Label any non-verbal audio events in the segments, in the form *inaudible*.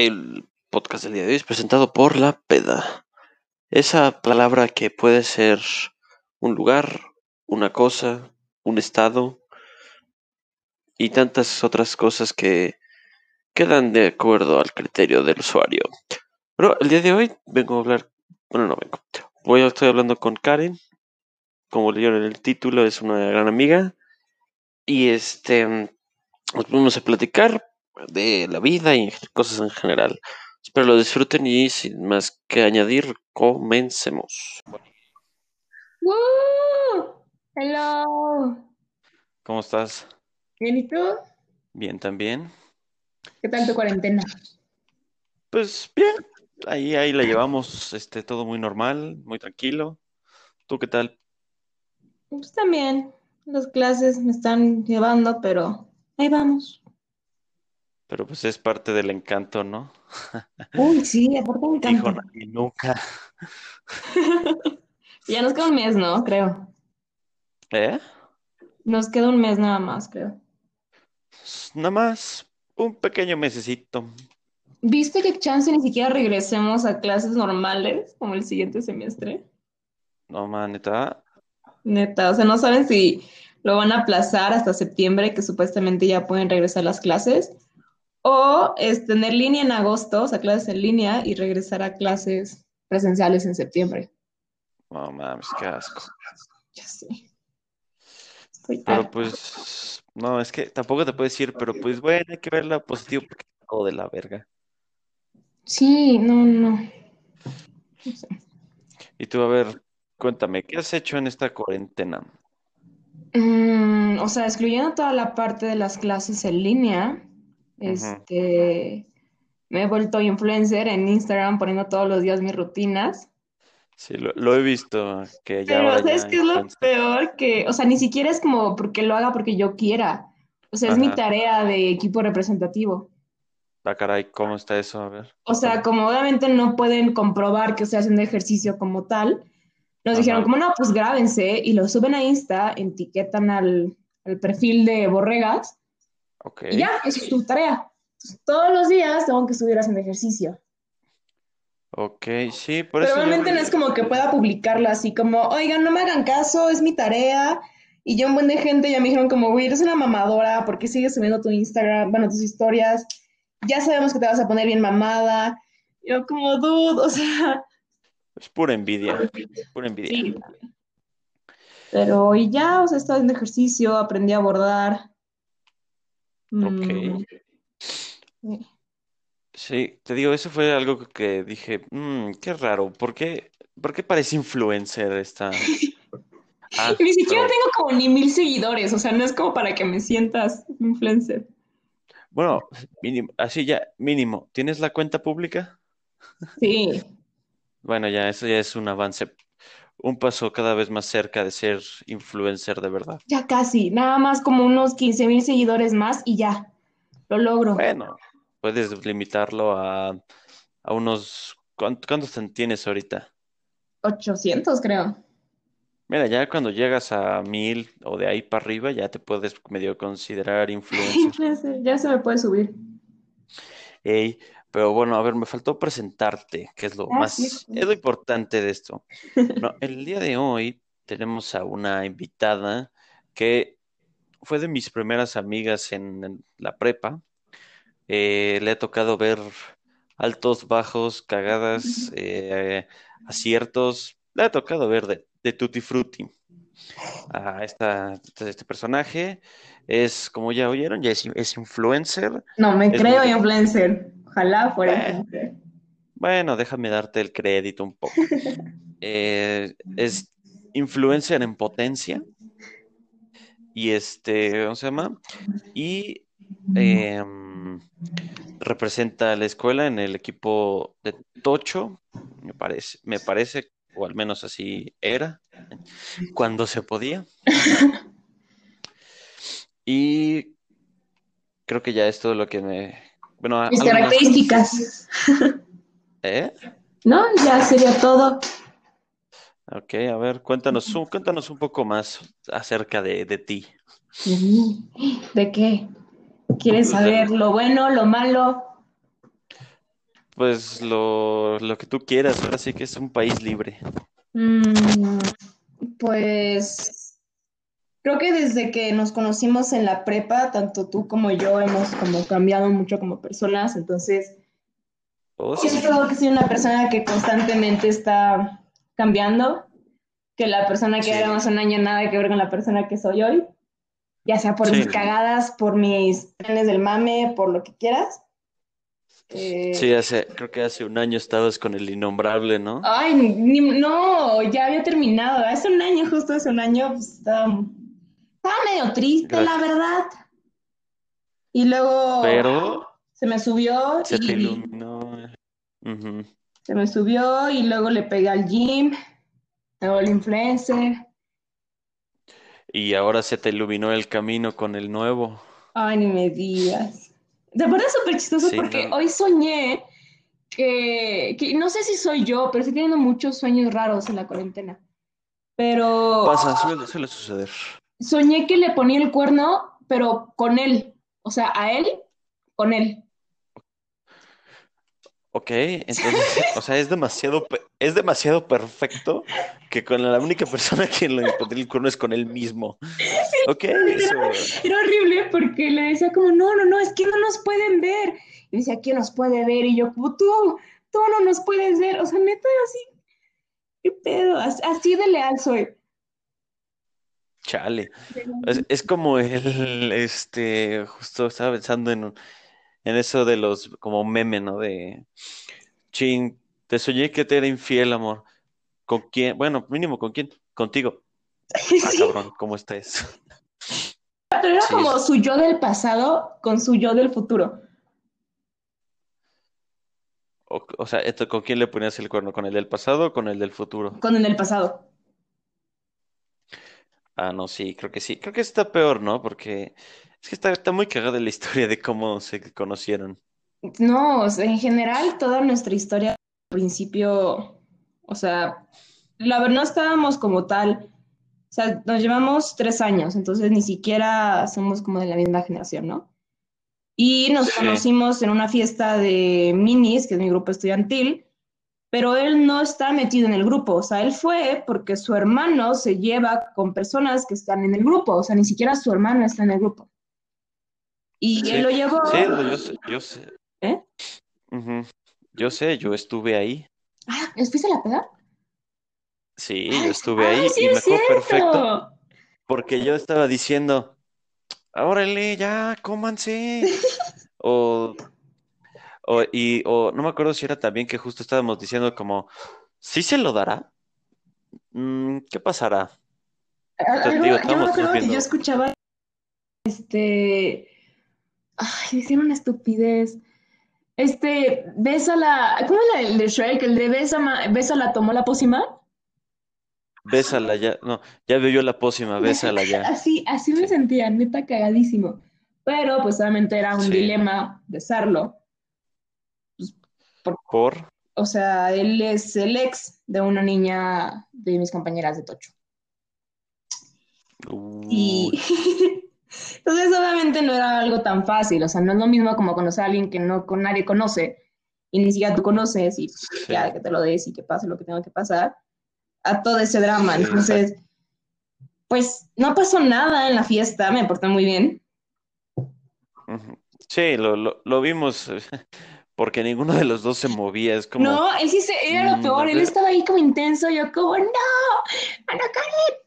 El podcast del día de hoy es presentado por La Peda. Esa palabra que puede ser un lugar, una cosa, un estado y tantas otras cosas que quedan de acuerdo al criterio del usuario. Pero el día de hoy vengo a hablar, bueno, no vengo. Voy a estar hablando con Karen. Como leyeron en el título, es una gran amiga. Y este, nos vamos a platicar de la vida y cosas en general. Espero lo disfruten y sin más que añadir, comencemos. ¡Woo! Hello. ¿Cómo estás? Bien, ¿y tú? Bien también. ¿Qué tal tu cuarentena? Pues bien, ahí, ahí la llevamos, este, todo muy normal, muy tranquilo. ¿Tú qué tal? Pues también, las clases me están llevando, pero ahí vamos. Pero pues es parte del encanto, ¿no? *laughs* Uy, sí, aparte me Dijo encanta. nadie nunca. *laughs* Ya nos queda un mes, ¿no? Creo. ¿Eh? Nos queda un mes nada más, creo. Nada más un pequeño mesecito. ¿Viste que chance ni siquiera regresemos a clases normales como el siguiente semestre? No, maneta. Neta, o sea, no saben si lo van a aplazar hasta septiembre, que supuestamente ya pueden regresar las clases, o es tener línea en agosto, o sea, clases en línea, y regresar a clases presenciales en septiembre. No mames, qué asco. Ya sé. Estoy Pero harta. pues, no, es que tampoco te puedes decir, pero pues bueno, hay que verla positivo porque todo de la verga. Sí, no, no. No sé. Y tú, a ver, cuéntame, ¿qué has hecho en esta cuarentena? Mm, o sea, excluyendo toda la parte de las clases en línea, Este, me he vuelto influencer en Instagram poniendo todos los días mis rutinas. Sí, lo, lo he visto, que ya Pero, ¿sabes qué es lo peor? Que, o sea, ni siquiera es como porque lo haga porque yo quiera. O sea, es mi tarea de equipo representativo. Ah, caray, ¿cómo está eso? A ver, O sea, como obviamente no pueden comprobar que estoy haciendo ejercicio como tal, nos dijeron como, no, pues grábense y lo suben a Insta, etiquetan al, al perfil de Borregas y ya, eso es tu tarea. Entonces, todos los días tengo que subir haciendo ejercicio. Ok, sí, por Pero eso yo obviamente no es como que pueda publicarlo así como, oigan, no me hagan caso, es mi tarea. Y ya un buen de gente ya me dijeron como, güey, eres una mamadora, ¿por qué sigues subiendo tu Instagram, bueno, tus historias? Ya sabemos que te vas a poner bien mamada. Yo como, dude, *laughs* o sea, es pura envidia, pura envidia. sí. Pero y ya, o sea, estaba haciendo ejercicio, aprendí a bordar. Ok. Mm, sí. Te digo, eso fue algo que dije, "Mm, qué raro, ¿por qué, por qué parece influencer esta? *laughs* Ah, Ni siquiera pero tengo como ni mil seguidores, o sea, no es como para que me sientas influencer. bueno, mínimo, así ya, mínimo, ¿tienes la cuenta pública? Sí. *laughs* Bueno, ya, eso ya es un avance, un paso cada vez más cerca de ser influencer de verdad. Ya casi, nada más como unos 15 mil seguidores más y ya, lo logro. Bueno, puedes limitarlo a, a unos, ¿cuántos, tienes ahorita? 800 creo. Mira, ya cuando llegas a mil o de ahí para arriba, ya te puedes medio considerar *laughs* influencer. Influencer, ya se me puede subir. Ey, pero bueno, a ver, me faltó presentarte, que es lo Ah, más, sí. es lo importante de esto. *laughs* El día de hoy tenemos a una invitada que fue de mis primeras amigas en, en la prepa. Eh, le ha tocado ver altos, bajos, cagadas, eh, aciertos. Le ha tocado ver de, de Tutti Frutti. A esta, este personaje es, como ya oyeron, ya es, es influencer. No, me Es creo muy- influencer. Ojalá fuera Bueno. Bueno, déjame darte el crédito un poco. *laughs* Eh, es influencer en potencia. Y este, ¿cómo se llama? Y em, representa a la escuela en el equipo de Tocho, me parece, me parece, o al menos así era, cuando se podía. *laughs* Y creo que ya es todo lo que me. Bueno, Mis características. *laughs* ¿Eh? No, ya sería todo. Ok, a ver, cuéntanos un, cuéntanos un poco más acerca de, de ti. ¿De qué? ¿Quieres Pues, saber lo bueno, lo malo? Pues lo, lo que tú quieras, ahora sí que es un país libre. Mm, pues creo que desde que nos conocimos en la prepa, tanto tú como yo hemos como cambiado mucho como personas, entonces Oh, sí. siento que soy una persona que constantemente está cambiando, que la persona que Sí. hace un año nada que ver con la persona que soy hoy, ya sea por Sí. mis cagadas, por mis trenes del mame, por lo que quieras. Eh, Sí, hace, creo que hace un año estabas con el innombrable, ¿no? Ay, ni- no, ya había terminado. Hace un año, justo hace un año, pues estaba, estaba medio triste, la verdad. Y luego Pero se me subió se te iluminó. Se me subió y luego le pegué al gym, luego el influencer. Y ahora se te iluminó el camino con el nuevo. Ay, ni me digas. De verdad es súper chistoso Sí, porque no. hoy soñé que, que no sé si soy yo, pero estoy teniendo muchos sueños raros en la cuarentena. Pero Pasa, suele, suele suceder. Soñé que le ponía el cuerno, pero con él. O sea, a él, con él. Ok, entonces, o sea, es demasiado, es demasiado perfecto que con la única persona que lo pondría el cuerno es con él mismo. Ok, *laughs* eso. Era horrible porque le decía como, no, no, no, es que no nos pueden ver. Y decía, ¿quién nos puede ver? Y yo, como tú, tú no nos puedes ver. O sea, neta, así, qué pedo, As- así de leal soy. Chale. Es, es como el, este, justo estaba pensando en, en eso de los, como meme, ¿no? De, chin, te soñé que te era infiel, amor. ¿Con quién? Bueno, mínimo, ¿con quién? Contigo. *laughs* Ah, cabrón, ¿cómo estás? pero era Sí, como su yo del pasado con su yo del futuro. o, o sea, esto, ¿con quién le ponías el cuerno? ¿Con el del pasado o con el del futuro? Con el del pasado. Ah, no, sí, creo que sí. Creo que está peor, ¿no? Porque es que está, está muy cagada la historia de cómo se conocieron. No, o sea, en general, toda nuestra historia al principio, o sea, la verdad no estábamos como tal, o sea, nos llevamos tres años, entonces ni siquiera somos como de la misma generación, ¿no? Y nos Sí. conocimos en una fiesta de minis, que es mi grupo estudiantil, pero él no está metido en el grupo, o sea, él fue porque su hermano se lleva con personas que están en el grupo, o sea, ni siquiera su hermano está en el grupo. Y Sí, él lo llevó, sí, yo sé, yo sé. ¿eh? Yo sé, yo estuve ahí. Ah, ¿fuiste a la peda? Sí, Ay, yo estuve ay, ahí sí y me acuerdo perfecto porque yo estaba diciendo, órale, ya, cómanse. *laughs* O, o, y, o no me acuerdo si era también que justo estábamos diciendo como, ¿sí se lo dará? Mm, ¿qué pasará? Digo, yo me acuerdo que yo escuchaba, este, ay, una estupidez. Este, bésala, ¿cómo es la del de Shrek? El de bésala, bésala, tomó la pócima. Bésala ya, no, ya bebió la pócima, *laughs* bésala ya. Así, así me Sí. sentía, neta cagadísimo. Pero pues obviamente era un Sí. dilema besarlo. ¿Por? O sea, él es el ex de una niña de mis compañeras de Tocho. Y Uy, *laughs* entonces obviamente no era algo tan fácil, o sea, no es lo mismo como conocer a alguien que no con nadie conoce y ni siquiera tú conoces y Sí. ya que te lo des y que pase lo que tenga que pasar, a todo ese drama. Sí, Entonces, pues no pasó nada en la fiesta, me porté muy bien. Sí, lo, lo, lo vimos eh, porque ninguno de los dos se movía, es como, No, él sí se, era lo mm, peor, él estaba ahí como intenso, yo como, no, Ana Karen,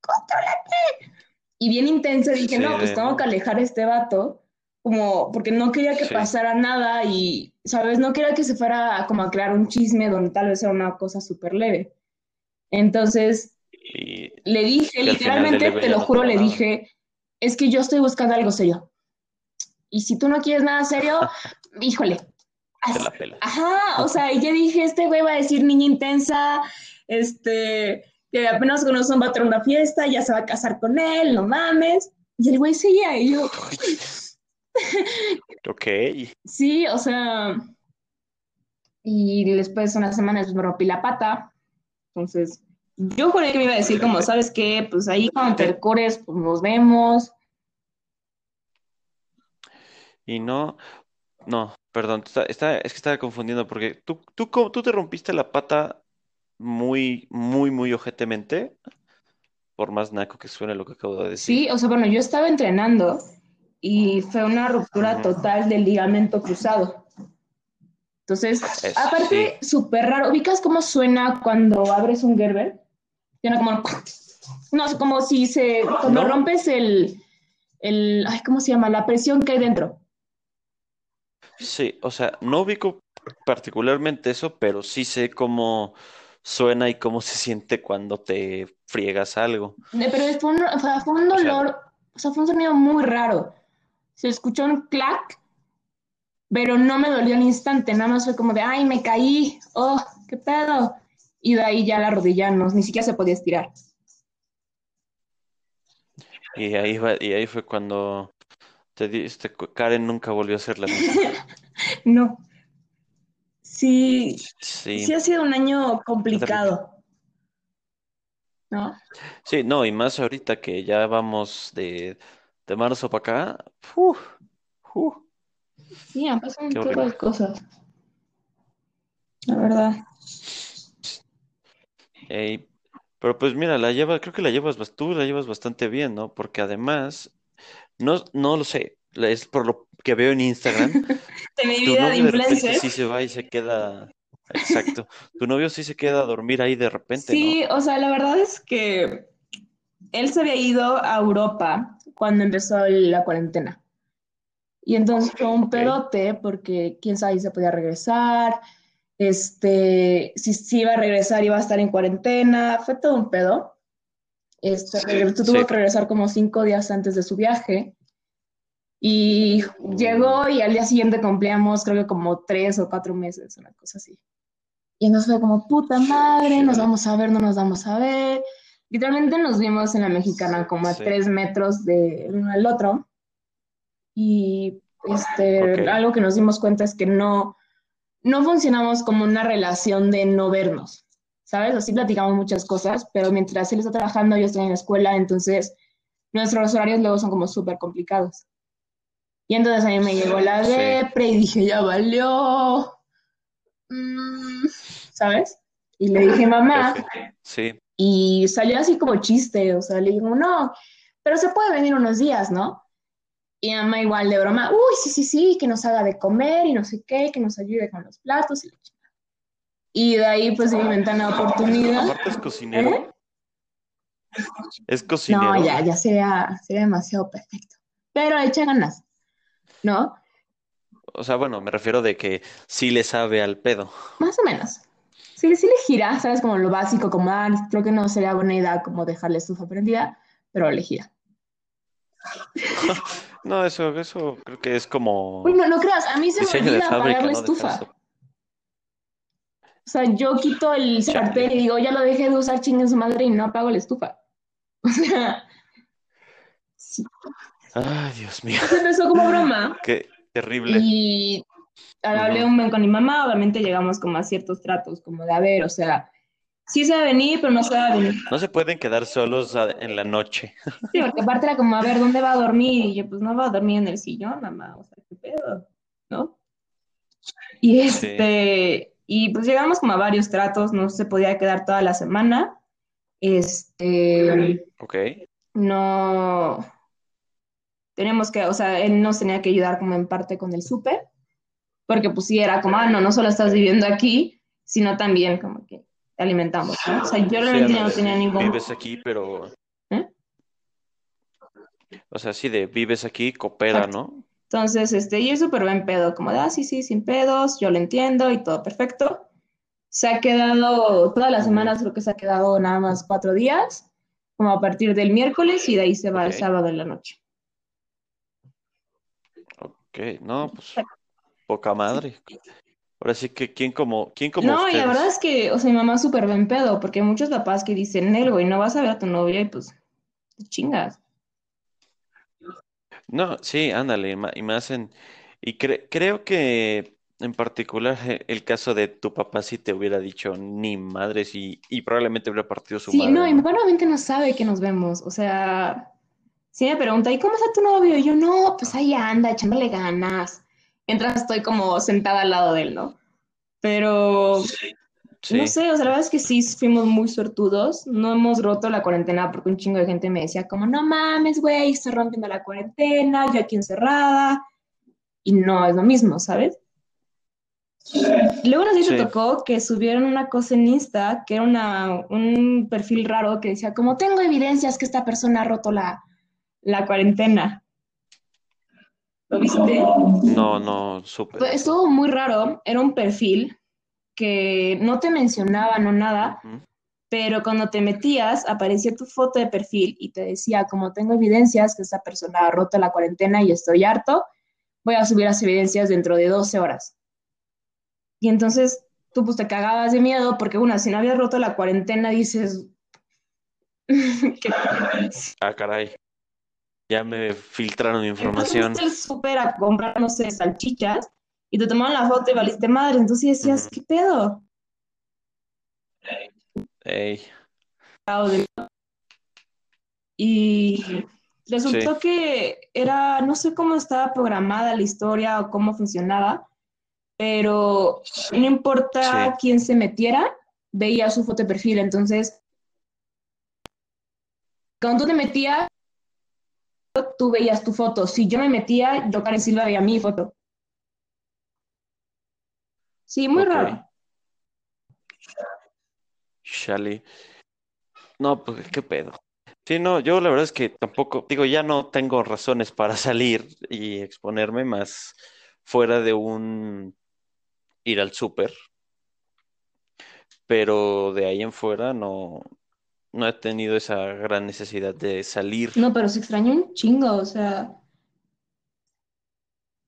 contrólate. Y bien intenso dije, Sí, no, pues tengo que alejar a este vato, como, porque no quería que Sí. pasara nada y, ¿sabes? No quería que se fuera a como a crear un chisme donde tal vez era una cosa súper leve. Entonces, y le dije, literalmente, te lo juro, le nada. dije, es que yo estoy buscando algo serio. Y si tú no quieres nada serio, *laughs* híjole, así- la pela. Ajá, o sea, y ya dije, este güey va a decir niña intensa, este, que apenas conoce un vato en una fiesta, ya se va a casar con él, no mames. Y el güey seguía, y yo, *laughs* Ok, sí, o sea, y después unas semanas me rompí la pata, entonces, yo juré que me iba a decir como, ¿sabes qué? Pues ahí cuando te cures, pues nos vemos. y no, no, perdón, está, está- es que estaba confundiendo porque tú, tú, tú te rompiste la pata muy, muy, muy ojetemente, por más naco que suene lo que acabo de decir. Sí, o sea, bueno, yo estaba entrenando y fue una ruptura total del ligamento cruzado. Entonces, Es- aparte, súper raro. ¿Ubicas cómo suena cuando abres un Gerber? Suena como... No, como si se... Cuando No. rompes el, el... Ay, ¿cómo se llama? La presión que hay dentro. Sí, o sea, no ubico particularmente eso, pero sí sé cómo suena y cómo se siente cuando te friegas algo. Eh, Pero fue un, o sea, fue un O sea- dolor, o sea, fue un sonido muy raro. Se escuchó un clac, pero no me dolió al instante, nada más fue como de, ay, me caí, oh, qué pedo. Y de ahí ya la rodilla no, ni siquiera se podía estirar. Y ahí y ahí fue cuando te diste, Karen nunca volvió a ser la misma. *laughs* No. Sí, Sí, sí ha sido un año complicado. ¿No? sí, no, y más ahorita que ya vamos de, de marzo para acá. uf, uf. Sí, han pasado un chorro de cosas. La verdad. Ey, pero pues mira, la lleva, creo que la llevas, tú la llevas bastante bien, ¿no? Porque además, no, no lo sé, es por lo que veo en Instagram, *laughs* De mi tu vida de novio de influencer. sí se va y se queda, exacto, tu novio sí se queda a dormir ahí de repente, Sí, o sea, la verdad es que él se había ido a Europa cuando empezó la cuarentena. Y entonces fue un Ok. pedote porque quién sabe si se podía regresar, este, si, si iba a regresar iba a estar en cuarentena, fue todo un pedo. Este, regre- tuvo Sí. que regresar como cinco días antes de su viaje. Y llegó y al día siguiente cumplíamos creo que como tres o cuatro meses, una cosa así. Y entonces fue como, puta madre, nos vamos a ver, no nos vamos a ver. Literalmente nos vimos en la mexicana como a Sí. tres metros de uno al otro. Y este, Ok. algo que nos dimos cuenta es que no, no funcionamos como una relación de no vernos, ¿sabes? Así platicamos muchas cosas, pero mientras él está trabajando, yo estoy en la escuela, entonces nuestros horarios luego son como súper complicados. Y entonces a mí me llegó la depre y dije, ya valió. Mm, ¿sabes? Y le dije, mamá. Sí, y salió así como chiste, o sea, le digo, no, pero se puede venir unos días, ¿no? Y mamá igual de broma, uy, sí, sí, sí, que nos haga de comer y no sé qué, que nos ayude con los platos y la. Y de ahí pues se inventan la oportunidad. aparte es cocinero, ¿Eh? es cocinero. No, ya, ya sería, sería demasiado perfecto. Pero echa ganas, ¿no? O sea, bueno, me refiero de que sí le sabe al pedo. Más o menos. Sí, sí le gira, ¿sabes? Como lo básico, como, ah, creo que no sería buena idea como dejarle estufa prendida, pero le gira. *laughs* No, eso, eso creo que es como Uy, no, no creas, a mí se me olvida apagar la estufa. O sea, yo quito el sartén y digo, ya lo dejé de usar, chinguen su madre y no apago la estufa. *laughs* O sea, sí. Ay, Dios mío, Eso empezó como broma *laughs* qué terrible. y hablé un buen con mi mamá, obviamente llegamos como a ciertos tratos, como de, a ver, o sea, sí se va a venir, pero no se va a venir. No se pueden quedar solos en la noche. Sí, porque aparte era como, a ver, ¿dónde va a dormir? Y yo, pues no va a dormir en el sillón, mamá, o sea, qué pedo, ¿no? Y este, y pues llegamos como a varios tratos, no se podía quedar toda la semana. Este, Ok. no, tenemos que, o sea, él nos tenía que ayudar como en parte con el súper, porque pues sí era como, ah, no, no solo estás viviendo aquí, sino también como que te alimentamos, ¿no? O sea, yo realmente no tenía ningún... Vives aquí, pero... ¿Eh? O sea, sí, de vives aquí, coopera, Exacto. ¿no? Entonces, este, y es súper buen pedo, como de, ah, sí, sí, sin pedos, yo lo entiendo y todo perfecto. Se ha quedado, todas las semanas creo que se ha quedado nada más cuatro días, como a partir del miércoles y de ahí se va el sábado en la noche. Ok, no, pues poca madre. Ahora sí que, ¿quién como, quién como No, y la verdad es que, o sea, mi mamá es súper buen pedo, porque hay muchos papás que dicen, Nel, güey, no vas a ver a tu novia y pues, te chingas. No, sí, ándale, ma- y más en... Y cre- creo que en particular eh, el caso de tu papá sí te hubiera dicho ni madres y, y probablemente hubiera partido su Sí, madre, no, y mi ¿no? papá no sabe que nos vemos, o sea, sí me pregunta, ¿y cómo está tu novio? Y yo, no, pues ahí anda, echándole ganas. mientras estoy como sentada al lado de él, ¿no? Pero no sé, o sea, la verdad es que sí fuimos muy sortudos. No hemos roto la cuarentena porque un chingo de gente me decía como, no mames, güey, está rompiendo la cuarentena, yo aquí encerrada. Y no es lo mismo, ¿sabes? Luego nos sí tocó que subieron una cosa en Insta, que era una, un perfil raro que decía como, tengo evidencias que esta persona ha roto la, la cuarentena. ¿Lo viste? No, no, súper. Estuvo muy raro, era un perfil que no te mencionaba, no nada, pero cuando te metías aparecía tu foto de perfil y te decía, como tengo evidencias que esta persona ha roto la cuarentena y estoy harto, voy a subir las evidencias dentro de 12 horas. Y entonces tú pues te cagabas de miedo porque, una, si no habías roto la cuarentena, dices, *laughs* ¿qué Ah, caray. Ya me filtraron información. Súper a comprar, no sé, salchichas y te tomaban la foto y valiste madre. Entonces decías. ¿qué pedo? Ey, Y resultó que era, no sé cómo estaba programada la historia o cómo funcionaba, pero no importa Sí. quién se metiera, veía su foto de perfil. Entonces, cuando tú te metías, tú veías tu foto. Si yo me metía, yo, Karen Silva, veía mi foto. Sí, muy raro. Chale. No, pues qué pedo. Sí, no, yo la verdad es que tampoco, digo, ya no tengo razones para *laughs* salir y exponerme más fuera de un ir al súper, pero de ahí en fuera no, no he tenido esa gran necesidad de salir. No, pero se extrañó un chingo, o sea,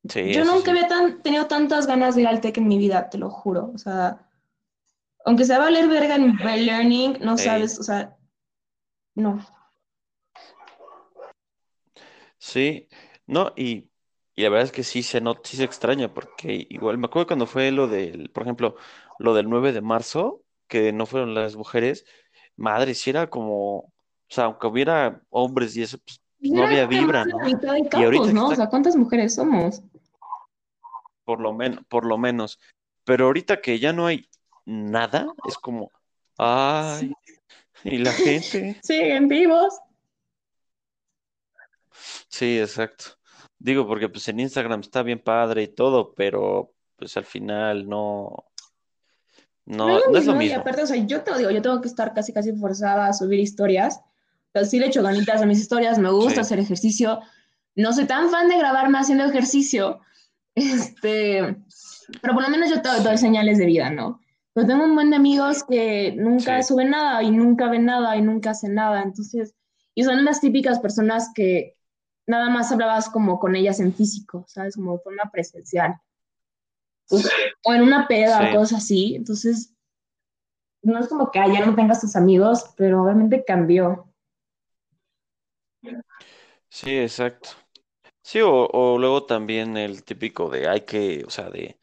Sí, yo nunca sí. había tan, tenido tantas ganas de ir al TEC en mi vida, te lo juro, o sea, aunque sea valer verga en learning, no sabes, o sea, no. Sí, no, y, y la verdad es que sí se not, sí se extraña, porque igual me acuerdo cuando fue lo del, por ejemplo, lo del 9 de marzo, que no fueron las mujeres, madre, sí era como, o sea, aunque hubiera hombres y eso, pues, no había vibra, ¿no? Y ahorita ¿no? O sea, ¿cuántas mujeres somos? Por lo menos, por lo menos, pero ahorita que ya no hay nada, es como, ay, y la gente, *laughs* Siguen vivos. sí, exacto. Digo, porque pues en Instagram está bien padre y todo, pero pues al final no. No es No, lo no es lo mismo, y mismo. aparte, o sea, yo te lo digo, yo tengo que estar casi, casi forzada a subir historias. Pero sí le echo ganitas a mis historias, me gusta Sí, hacer ejercicio. No soy tan fan de grabarme haciendo ejercicio, este, pero por lo menos yo te doy señales de vida, ¿no? Pero tengo un buen de amigos que nunca sí, suben nada y nunca ven nada y nunca hacen nada, entonces, y son las típicas personas que nada más hablabas como con ellas en físico, ¿sabes? Como de forma presencial. Pues, o en una peda o cosas así, entonces no es como que ah, ya no tengas tus amigos, pero obviamente cambió. sí, exacto. Sí, o, o luego también el típico de hay que, o sea, de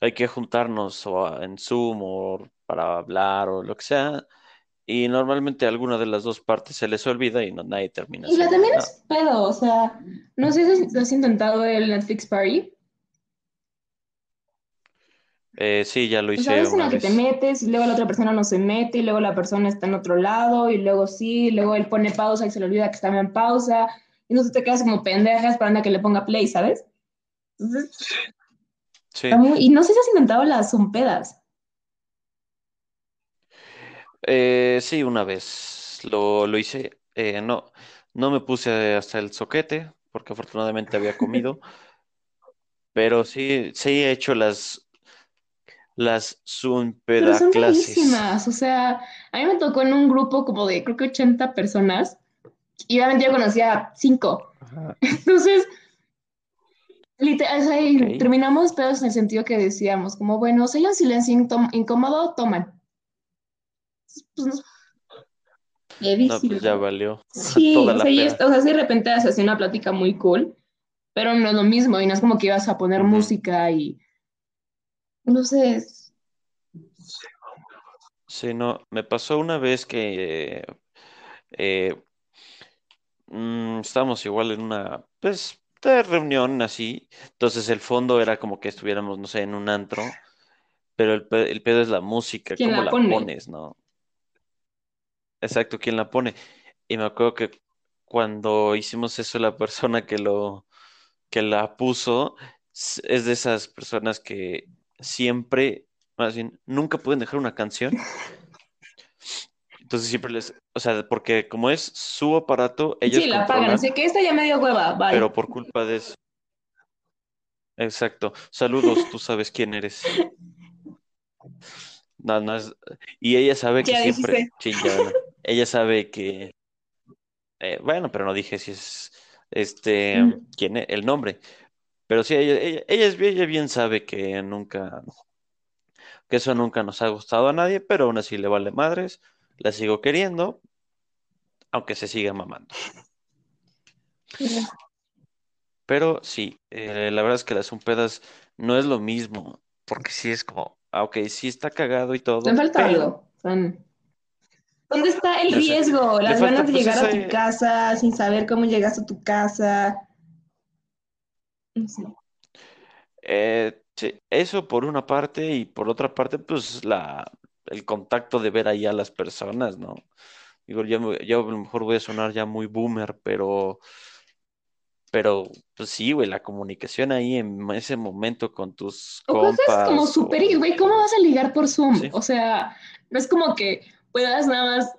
hay que juntarnos o a- en Zoom o para hablar o lo que sea, y normalmente alguna de las dos partes se les olvida y no, nadie termina Y la haciendo también nada. es pedo, o sea, no sé si has intentado el Netflix Party. Eh, sí, ya lo O sea, hice veces en una la que te vez. metes y luego la otra persona no se mete y luego la persona está en otro lado y luego sí, y luego él pone pausa y se le olvida que estaba en pausa y entonces te quedas como pendeja esperando a que le ponga play, ¿sabes? Entonces, Sí, muy- Y no sé si has intentado las zumpedas. Eh, sí, una vez lo, lo hice. Eh, no, no me puse hasta el soquete porque afortunadamente había comido. *laughs* Pero sí, sí he hecho las, las Pero son clases. o sea, a mí me tocó en un grupo como de creo que 80 personas y obviamente yo conocía cinco. Ajá, Entonces, literal, o sea, y ok. terminamos pedos en el sentido que decíamos, como, bueno, si hay un silencio incóm- incómodo, toman. Pues no, No, pues ya valió *laughs* Sí, toda o sea, y o sea, sí, de repente se hacía una plática muy cool, pero no es lo mismo y no es como que ibas a poner Ujú. música y, no sé, es- Sí, no, me pasó una vez que eh, mm, estábamos igual en una, pues, de reunión así. Entonces el fondo era como que estuviéramos, no sé, en un antro, pero el, pe- el pedo es la música, ¿Quién cómo la la pone? pones, ¿no? Exacto, quién la pone. Y me acuerdo que cuando hicimos eso, la persona que lo, que la puso s- es de esas personas que siempre, más bien, nunca pueden dejar una canción. Entonces siempre les, o sea, porque como es su aparato, ellos Sí, la pagan, así que esta ya me dio hueva, bye. pero por culpa de eso. Exacto. Saludos, tú *laughs* sabes quién eres. Nada más. Y ella sabe que Ya siempre, bueno. Ella sabe que, eh, bueno, pero no dije si es, este, Mm. quién es, el nombre. Pero sí, ella, ella, ella es bien, ella bien sabe que nunca, que eso nunca nos ha gustado a nadie, pero aún así le vale madres, la sigo queriendo, aunque se siga mamando. Pero sí, eh, la verdad es que las umpedas no es lo mismo, porque sí es como, ah, ok, sí está cagado y todo, falta pero algo. Son- ¿Dónde está el riesgo? Las falta ganas de pues llegar a tu ese, casa sin saber cómo llegaste a tu casa. No sé. eh, sí, eso por una parte y por otra parte, pues la, el contacto de ver ahí a las personas, ¿no? Digo, yo, yo a lo mejor voy a sonar ya muy boomer, pero, pero pues sí, güey, la comunicación ahí en ese momento con tus O cosas como compas súper, o... güey, ¿cómo vas a ligar por Zoom? Sí, O sea, no es como que puedas nada más,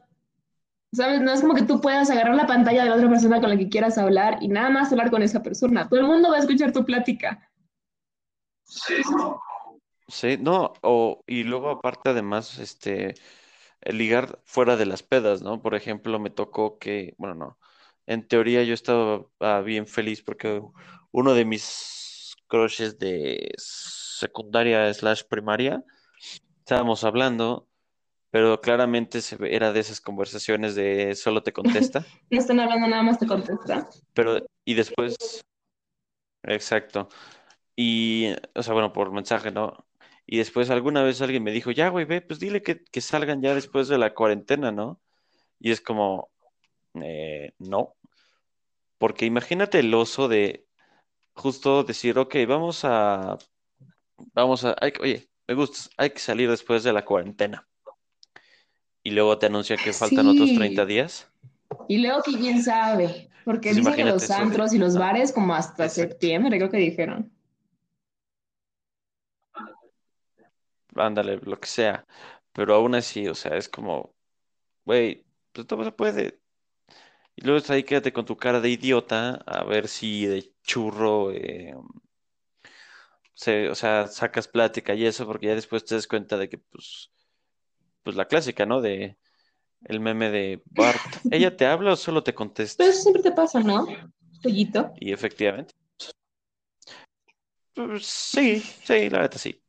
¿sabes? No es como que tú puedas agarrar la pantalla de la otra persona con la que quieras hablar y nada más hablar con esa persona. Todo el mundo va a escuchar tu plática. sí, no, o, y luego aparte además, este, ligar fuera de las pedas, ¿no? Por ejemplo, me tocó que, bueno, no, en teoría yo estaba ah, bien feliz porque uno de mis crushes de secundaria slash primaria, estábamos hablando, pero claramente se ve- era de esas conversaciones de solo te contesta, *laughs* No están hablando, nada más te contesta. pero, y después, exacto, y, o sea, bueno, por mensaje, ¿no? Y después alguna vez alguien me dijo, ya, güey, ve, pues dile que, que salgan ya después de la cuarentena, ¿no? Y es como, eh, no, porque imagínate el oso de justo decir, ok, vamos a, vamos a, hay oye, me gustas, hay que salir después de la cuarentena. Y luego te anuncia que faltan otros 30 Sí, días. y luego que quién sabe, porque dicen que los de, antros y los bares como hasta exacto, septiembre, creo que dijeron. Ándale, lo que sea. Pero aún así, o sea, es como, güey, pues todo se puede. Y luego está ahí, quédate con tu cara de idiota a ver si de churro, eh, se, o sea, sacas plática y eso, porque ya después te das cuenta de que, pues, pues la clásica, ¿no? De el meme de Bart, ¿ella te habla o solo te contesta? Pero eso siempre te pasa, ¿no? Pollito. Y efectivamente, pues, sí, sí, la neta sí.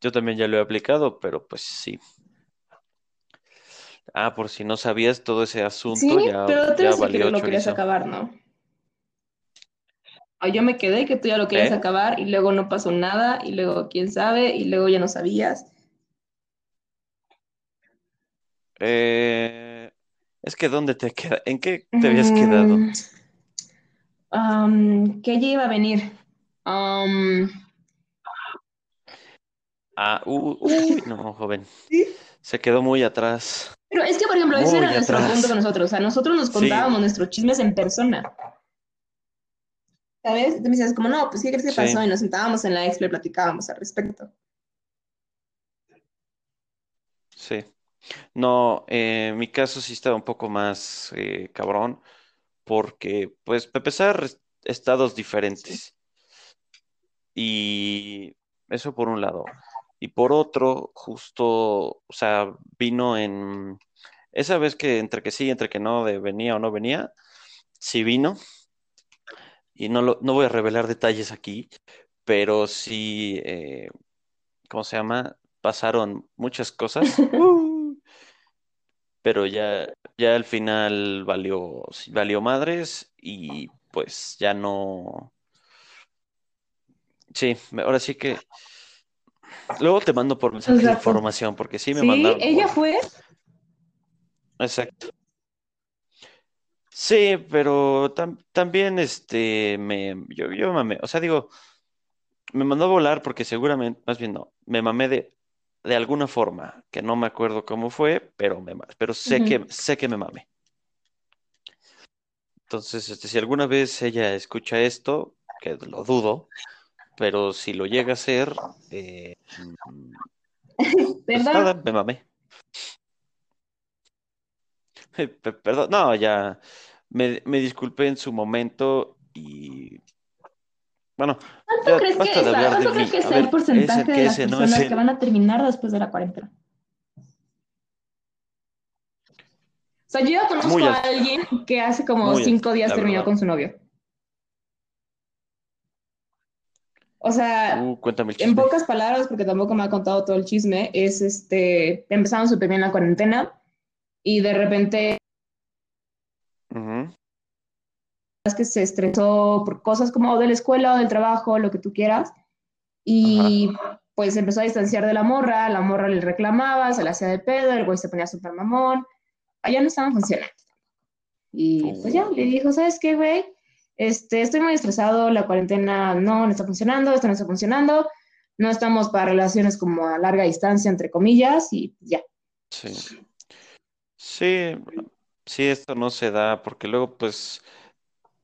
Yo también ya lo he aplicado, pero pues sí. Ah, por si no sabías todo ese Sí, asunto, ya, pero tú ya el que valió lo querías acabar, ¿no? O yo me quedé que tú ya lo querías ¿Eh? acabar y luego no pasó nada y luego quién sabe y luego ya no sabías. Eh, es que ¿dónde te queda? ¿En qué te habías quedado? Mm, um, que ella iba a venir. Um, Ah, u- uy, no, joven. Sí. Se quedó muy atrás. pero es que, por ejemplo, ese era Muy nuestro punto con nosotros. O sea, nosotros nos Sí, contábamos nuestros chismes en persona. ¿Sabes? Tú me decías como, no, pues, ¿qué crees que sí, pasó? Y nos sentábamos en la expo y platicábamos al respecto. sí. No, eh, mi caso sí estaba un poco más eh, cabrón, porque, pues, para empezar, es- estados Sí. diferentes. Y eso por un lado. Y por otro, justo, o sea, vino en esa vez que entre que sí, entre que no, de venía o no venía, sí vino. Y no, lo, no voy a revelar detalles aquí, pero sí, eh, ¿cómo se llama? Pasaron muchas cosas, *laughs* uh, pero ya, ya al final valió, valió madres y pues ya no. Sí, ahora sí que. Luego te mando por mensaje la Exacto. información, porque sí me Sí, mandaron ella por. fue. Exacto. Sí, pero tam- también este me yo, yo mamé, o sea, digo, me mandó a volar porque seguramente, más bien no, me mamé de, de alguna forma, que no me acuerdo cómo fue, pero me pero sé que sé que me mamé. Entonces, este, si alguna vez ella escucha esto, que lo dudo, pero si lo llega a hacer, eh, pues ¿Verdad? nada, me mamé. Pe- Perdón, no, ya me, me disculpé en su momento y bueno, ¿Cuánto crees que de cuánto crees que sea el ver, ese, porcentaje de las no personas que van a terminar después de la cuarentena? O sea, yo ya conozco a alguien que hace como muy cinco días terminó verdad. con su novio. O sea, Uh, en pocas palabras, porque tampoco me ha contado todo el chisme, es este, empezaron súper bien la cuarentena y de repente Ujú, es que se estresó por cosas como de la escuela o del trabajo, lo que tú quieras, y pues empezó a distanciar de la morra, la morra le reclamaba, se le hacía de pedo, el güey se ponía súper mamón, allá no estaban funcionando. Y pues ya, Uh, le dijo, ¿sabes qué, güey? Este, estoy muy estresado, la cuarentena no, está funcionando, esto no está funcionando, no estamos para relaciones como a larga distancia, entre comillas, y ya. sí. Sí, sí, esto no se da porque luego, pues,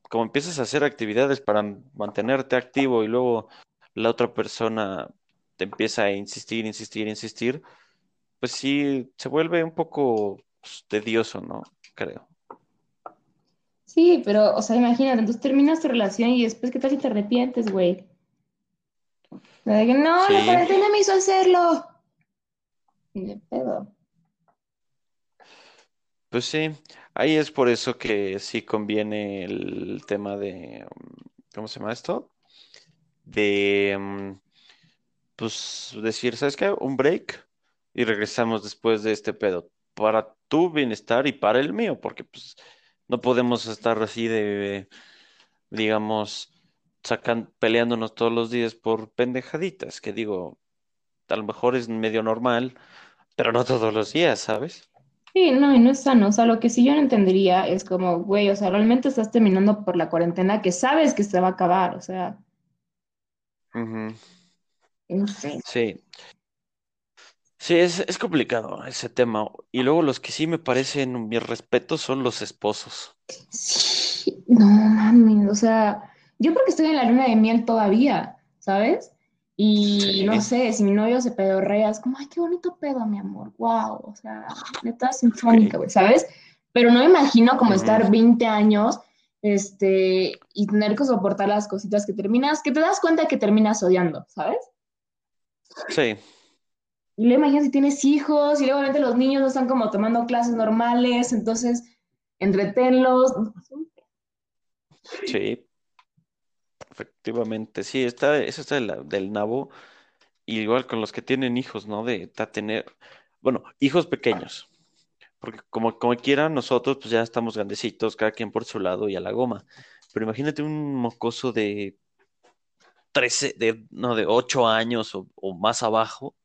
como empiezas a hacer actividades para mantenerte activo y luego la otra persona te empieza a insistir, insistir, insistir, pues sí, se vuelve un poco pues, tedioso, ¿no? Creo. Sí, pero, o sea, imagínate, entonces terminas tu relación y después, ¿qué tal si te arrepientes, güey? De que, no, la Sí, cuarentena me hizo hacerlo. Y de pedo. pues sí, ahí es por eso que sí conviene el tema de, ¿cómo se llama esto? De, mm, pues decir, ¿sabes qué? Un break y regresamos después de este pedo para tu bienestar y para el mío, porque pues no podemos estar así de, digamos, sacan, peleándonos todos los días por pendejaditas, que digo, a lo mejor es medio normal, pero no todos los días, ¿sabes? Sí, no, y no es sano. O sea, lo que sí yo no entendería es como, güey, o sea, realmente estás terminando por la cuarentena que sabes que se va a acabar. O sea, Ujú. no sé. Sí, sí, es, es complicado ese tema. Y luego los que sí me parecen mis respetos son los esposos. Sí, no mames, o sea, yo porque estoy en la luna de miel todavía, ¿sabes? Y no sé, si mi novio se pedorrea, es como, ay, qué bonito pedo, mi amor, wow, o sea, neta sinfónica, güey, ¿sabes? Pero no me imagino como estar 20 años, este, y tener que soportar las cositas que terminas, que te das cuenta que terminas odiando, ¿sabes? Sí, Y luego imagino si tienes hijos, y luego obviamente los niños no están como tomando clases normales, entonces, entretenlos, sí, efectivamente. Sí, está, eso está de la- del nabo. Igual con los que tienen hijos, ¿no? De, tener, bueno, hijos pequeños. Porque como, como quieran, nosotros pues ya estamos grandecitos, cada quien por su lado y a la goma. Pero imagínate un mocoso de 13 de, no, de 8 años o más abajo.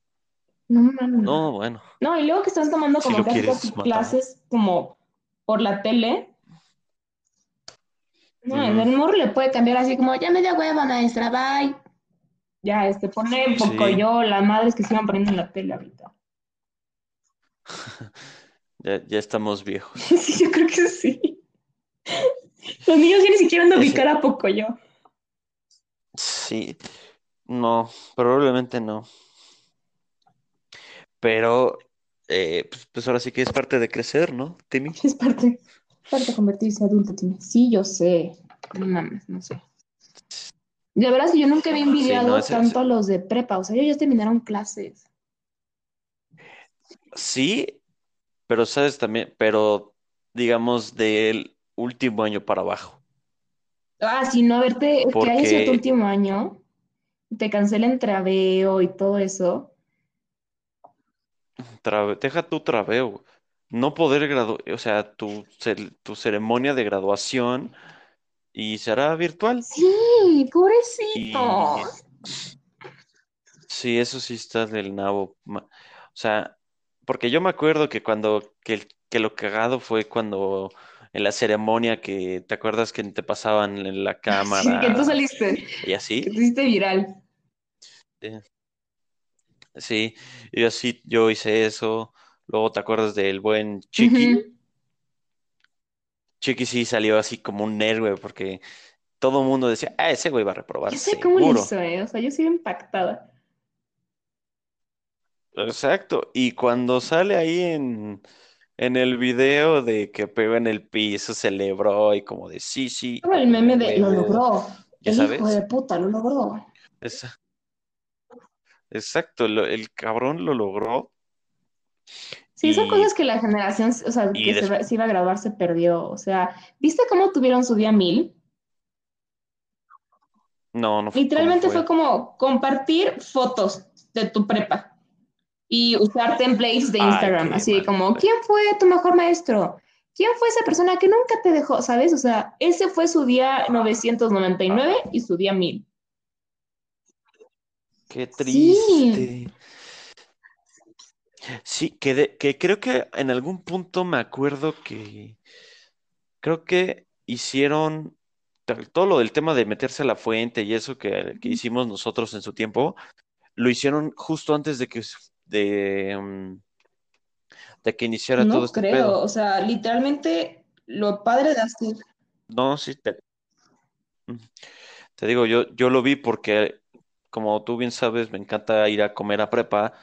No mames. No, bueno, No, y luego que están tomando si como quieres matar. clases como por la tele, no, Ujú, el morro le puede cambiar así como, ya me dio hueva, maestra, bye. Ya, este, pone poco Sí, yo, las madres que se iban poniendo en la tele ahorita. *laughs* ya, ya estamos viejos. *laughs* Sí, yo creo que sí. Los niños ya ni siquiera han de ubicar a poco yo. sí, no, probablemente no. Pero, eh, pues, pues ahora sí que es parte de crecer, ¿no, Timmy? *laughs* Es parte, parte de convertirse adulto, tiene. Sí, yo sé. No mames, no sé. De verdad, que yo nunca había Sí, no, envidiado ese, tanto a los de prepa. O sea, ellos ya terminaron clases. sí, pero sabes también, pero digamos del último año para abajo, Ah, sí, no, haberte, que haya sido tu porque último año, te cancelen traveo y todo eso. Tra- deja tu trabeo, no poder graduar, o sea, tu, cel- tu ceremonia de graduación y será virtual. Sí, Y pobrecitos. sí, eso sí está del nabo. ma- O sea, porque yo me acuerdo que cuando, que, el- que lo cagado fue cuando en la ceremonia que te acuerdas que te pasaban en la *laughs* Sí, que tú cámara saliste, y que así. te hiciste viral. Eh, Sí, y así yo hice eso. Luego te acuerdas del buen Chiqui. Ujú. Chiqui sí salió así como un héroe porque todo el mundo decía, ah, ese güey va a reprobar, Yo sé cómo seguro. hizo, ¿eh? O sea, yo sigo impactada. Exacto. Y cuando sale ahí en, en el video de que pegó en el piso, celebró y como de sí, sí, Como a el meme de lo huevo. logró. Ya El hijo de sabes. puta lo logró. Esa- exacto, lo- el cabrón lo logró Sí, son cosas que la generación, o sea, que se, iba a graduar se perdió. O sea, ¿viste cómo tuvieron su día mil? no, no, fu- ¿cómo Literalmente fue fue? como compartir fotos de tu prepa y usar templates de Ay, Instagram, qué así como, ¿quién fue tu mejor maestro? ¿Quién fue esa persona que nunca te dejó? ¿Sabes? O sea, ese fue su día 999 y su día 1000. Qué triste. Sí, que, de- que creo que en algún punto me acuerdo que creo que hicieron todo lo del tema de meterse a la fuente y eso que, que hicimos nosotros en su tiempo, lo hicieron justo antes de que, de, mm, de que iniciara todo no este creo. pedo. O sea, literalmente lo padre de hacer. No, sí, te, mm, te digo, yo, yo lo vi porque, como tú bien sabes, me encanta ir a comer a prepa,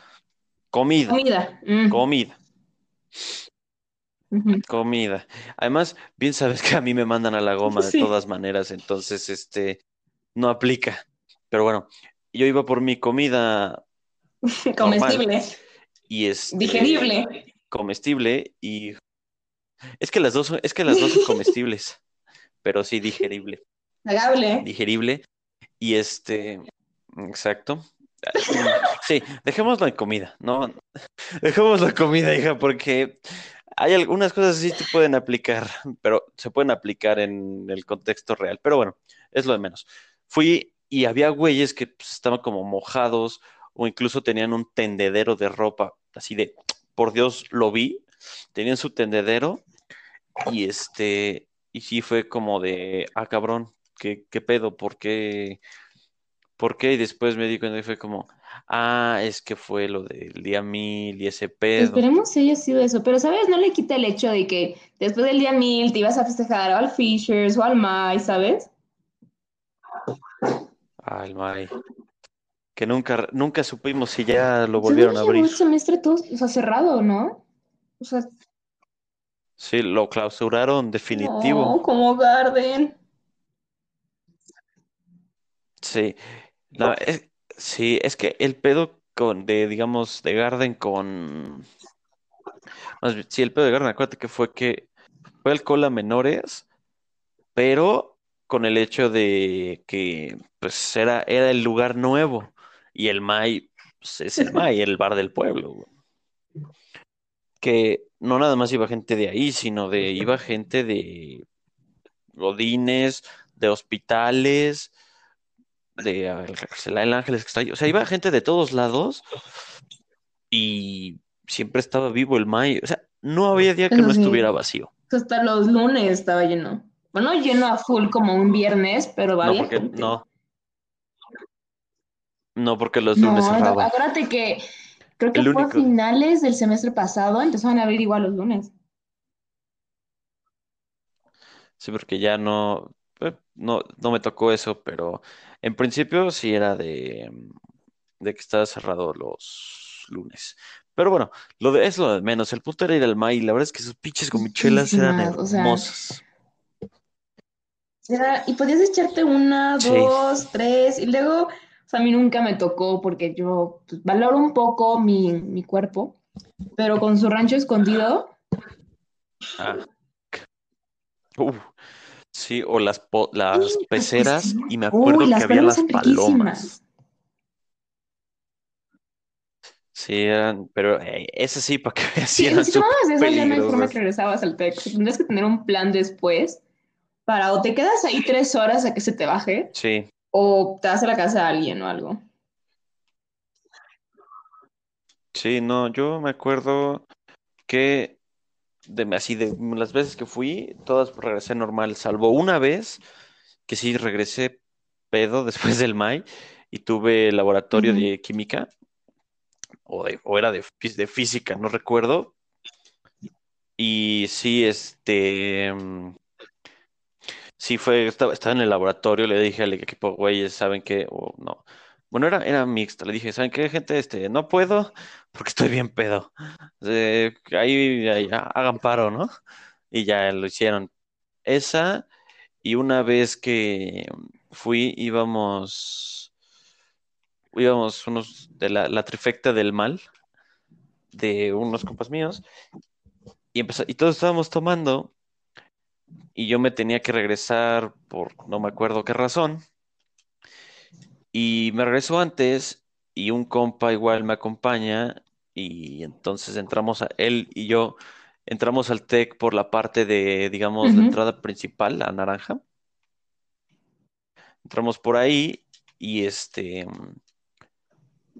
comida, Comida. mm, comida. Comida. Además, bien sabes que a mí me mandan a la goma de todas maneras, entonces este no aplica. Pero bueno, yo iba por mi comida *laughs* comestible, y este digerible, comestible y es que las dos son, es que las dos son comestibles, *laughs* pero sí digerible, agable. digerible y este exacto. Sí, dejémoslo en comida, no, dejémoslo en comida, hija, porque hay algunas cosas que sí te pueden aplicar, pero se pueden aplicar en el contexto real. Pero bueno, es lo de menos. Fui y había güeyes que pues, estaban como mojados o incluso tenían un tendedero de ropa, así de, por Dios, lo vi, tenían su tendedero y este, y sí fue como de, ah, cabrón, ¿qué, qué pedo? ¿Por qué? ¿Por qué? Y después me di cuenta y fue como, ah, es que fue lo del día mil y ese pedo. Esperemos que haya sido eso, pero sabes, no le quita el hecho de que después del día 1000 te ibas a festejar al Fishers o al Mai, ¿sabes? Ay, May, que nunca, nunca supimos si ya lo volvieron a abrir. el semestre todo, o sea, cerrado, ¿no? O sea, Sí, lo clausuraron definitivo. no, como Garden. Sí, no, es, sí, es que el pedo con, de, digamos, de Garden con, más bien, sí, el pedo de Garden, acuérdate que fue que fue alcohol a menores, pero con el hecho de que, pues, era, era el lugar nuevo y el May, pues, es el May, el bar del pueblo, güey. Que no nada más iba gente de ahí, sino de, iba gente de godines, de hospitales de a el Ángeles que está ahí. O sea, iba gente de todos lados y siempre estaba vivo el May. O sea, no había día que Eso no sí, estuviera vacío. hasta los lunes estaba lleno. Bueno, lleno a full como un viernes, pero No, había porque gente. no, no porque los lunes No, cerraban. acuérdate que creo que El fue a único, finales del semestre pasado, empezaron a abrir igual los lunes. sí, porque ya no, eh, no, no me tocó eso, pero en principio sí era de, de que estaba cerrado los lunes. Pero bueno, lo de, es lo de menos. El punto era ir al May. y La verdad es que sus pinches gomichelas eran Riquísimas, o sea, hermosas. era- y podías echarte una, Sí. dos, tres, y luego, o sea, a mí nunca me tocó porque yo pues, valoro un poco mi, mi cuerpo, pero con su rancho escondido, Ah, uh, sí, o las, po- las ¡ay, las peceras, y me Uy, acuerdo que había las palomas. Sí, eran, pero eh, esas sí, para que *laughs* veas, sí eran si tomabas esas, ya no hay forma que regresabas al TEC. Tendrías que tener un plan después para o te quedas ahí tres horas a que se te baje, Sí, o te vas a la casa de alguien o algo. sí, no, yo me acuerdo que de, así de las veces que fui, todas regresé normal, salvo una vez que sí regresé pedo *laughs* después del MAI y tuve laboratorio de química o, de- o era de, de física, no recuerdo. Y sí, este, mm, sí fue, estaba, estaba en el laboratorio, le dije al equipo, güeyes, ¿saben qué? O no. Bueno, era, era mixto, le dije, ¿saben qué, gente? Este, no puedo porque estoy bien pedo. Ahí, ahí, hagan paro, ¿no? Y ya lo hicieron. Esa, y una vez que fui, íbamos, íbamos unos de la, la trifecta del mal, de unos compas míos, y empezó, y todos estábamos tomando, y yo me tenía que regresar por no me acuerdo qué razón, y me regreso antes, y un compa igual me acompaña, y entonces entramos a él y yo. Entramos al TEC por la parte de, digamos, la Ujú. entrada principal, la naranja. Entramos por ahí y este,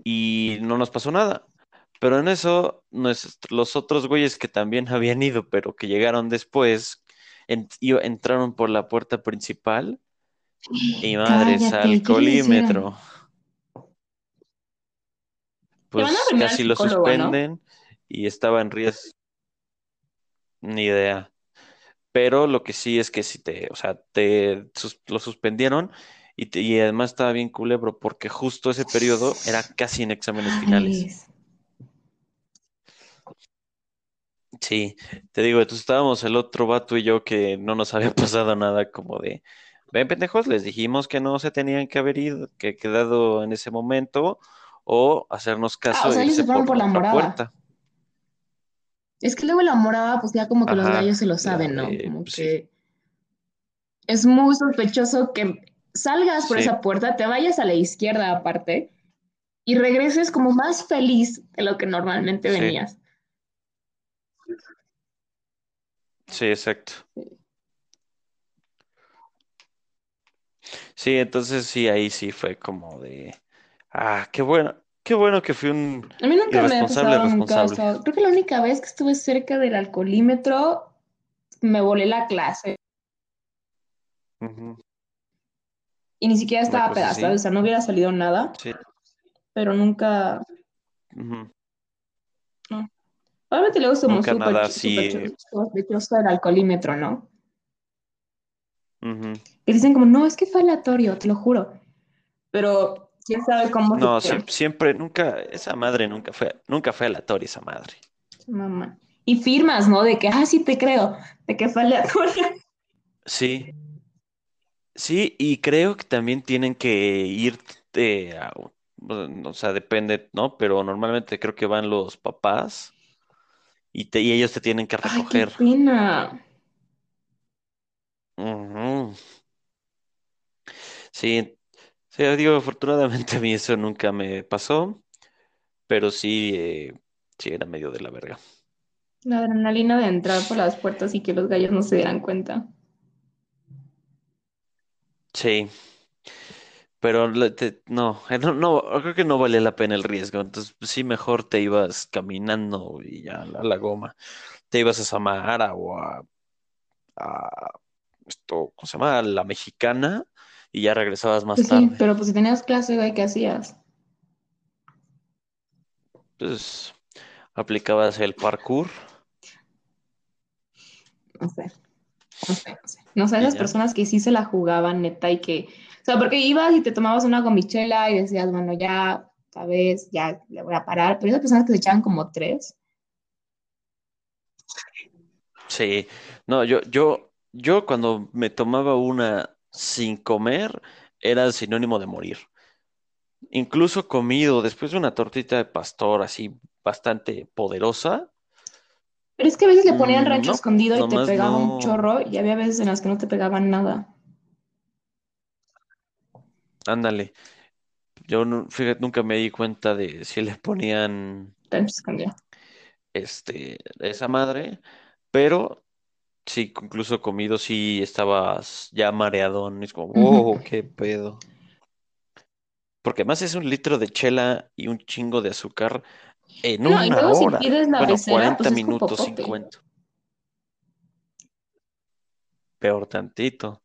y no nos pasó nada. Pero en eso, los otros güeyes que también *laughs* habían ido, pero que llegaron después, y- entraron por la puerta principal y madres, Cállate, alcoholímetro. Pues casi lo suspenden y estaba en riesgo, ni idea. Pero lo que sí es que si te, o sea, te sus- lo suspendieron y, te- y además estaba bien culebro porque justo ese periodo era casi en exámenes finales. Sí, te digo, entonces estábamos el otro vato y yo que no nos había *laughs* pasado nada como de, ven pendejos, les dijimos que no se tenían que haber ido, que quedado en ese momento o hacernos Ah, o caso e sea, ellos se irse fueron por por la morada. puerta. Es que luego la morada, pues ya como que los gallos se lo saben, ¿no? de, Como pues sí, que es muy sospechoso que salgas por sí, esa puerta, te vayas a la izquierda aparte y regreses como más feliz de lo que normalmente sí, venías. sí, exacto. Sí, entonces sí, ahí sí fue como de, ah, qué bueno, qué bueno que fui un A mí nunca me ha pasado un caso. Creo que la única vez que estuve cerca del alcoholímetro me volé la clase y ni siquiera estaba pedazada, o sea, no hubiera salido nada, sí. pero nunca, ujú. no. Obviamente luego somos súper, nada ch- súper así. ch- sospechosos del alcoholímetro, ¿no? ujú. Que dicen como, no, es que fue aleatorio, te lo juro. Pero quién sabe cómo No, siempre, siempre, nunca, esa madre nunca fue, nunca fue aleatoria esa madre. Mamá. Y firmas, ¿no? De que, ah, sí te creo, de que fue aleatorio. Sí, sí, y creo que también tienen que ir, eh, a- o sea, depende, ¿no? Pero normalmente creo que van los papás y, te, y ellos te tienen que Ay, qué recoger. pena. Ujú. Sí, sí, digo, afortunadamente *laughs* a mí eso nunca me pasó, pero sí, eh, sí era medio de la verga. La adrenalina de entrar por las puertas y que los gallos no se dieran cuenta. Sí. Pero le- te- no, eh, no, no, creo que no valía la pena el riesgo. Entonces, sí, mejor te ibas caminando y ya a la, la goma. Te ibas a Samara o a, a esto, ¿cómo se llama? A la Mexicana y ya regresabas más Pues sí, tarde. pero pues si tenías clase, güey, ¿qué hacías? Entonces, aplicabas el parkour No sé, no sé, no sé. No sé, esas ya. personas que sí se la jugaban, neta, y que, o sea, porque ibas y te tomabas una gomichela y decías, bueno, ya, sabes, ya le voy a parar, pero esas personas que se echaban como tres. Sí, no, yo, yo, yo cuando me tomaba una sin comer era sinónimo de morir. Incluso comido después de una tortita de pastor así bastante poderosa. Pero es que a veces le ponían Mm, rancho no, escondido y te pegaba un chorro y había veces en las que no te pegaban nada. Ándale. Yo fíjate, nunca me di cuenta de si le ponían Rancho escondido. este esa madre, pero sí, incluso comido sí estabas ya mareadón. Es como, Ujú. *laughs* wow, qué pedo. Porque además es un litro de chela y un chingo de azúcar en No, y una luego si hora. pides la Bueno, pecera, 40 pues es minutos, popote. 50. peor tantito.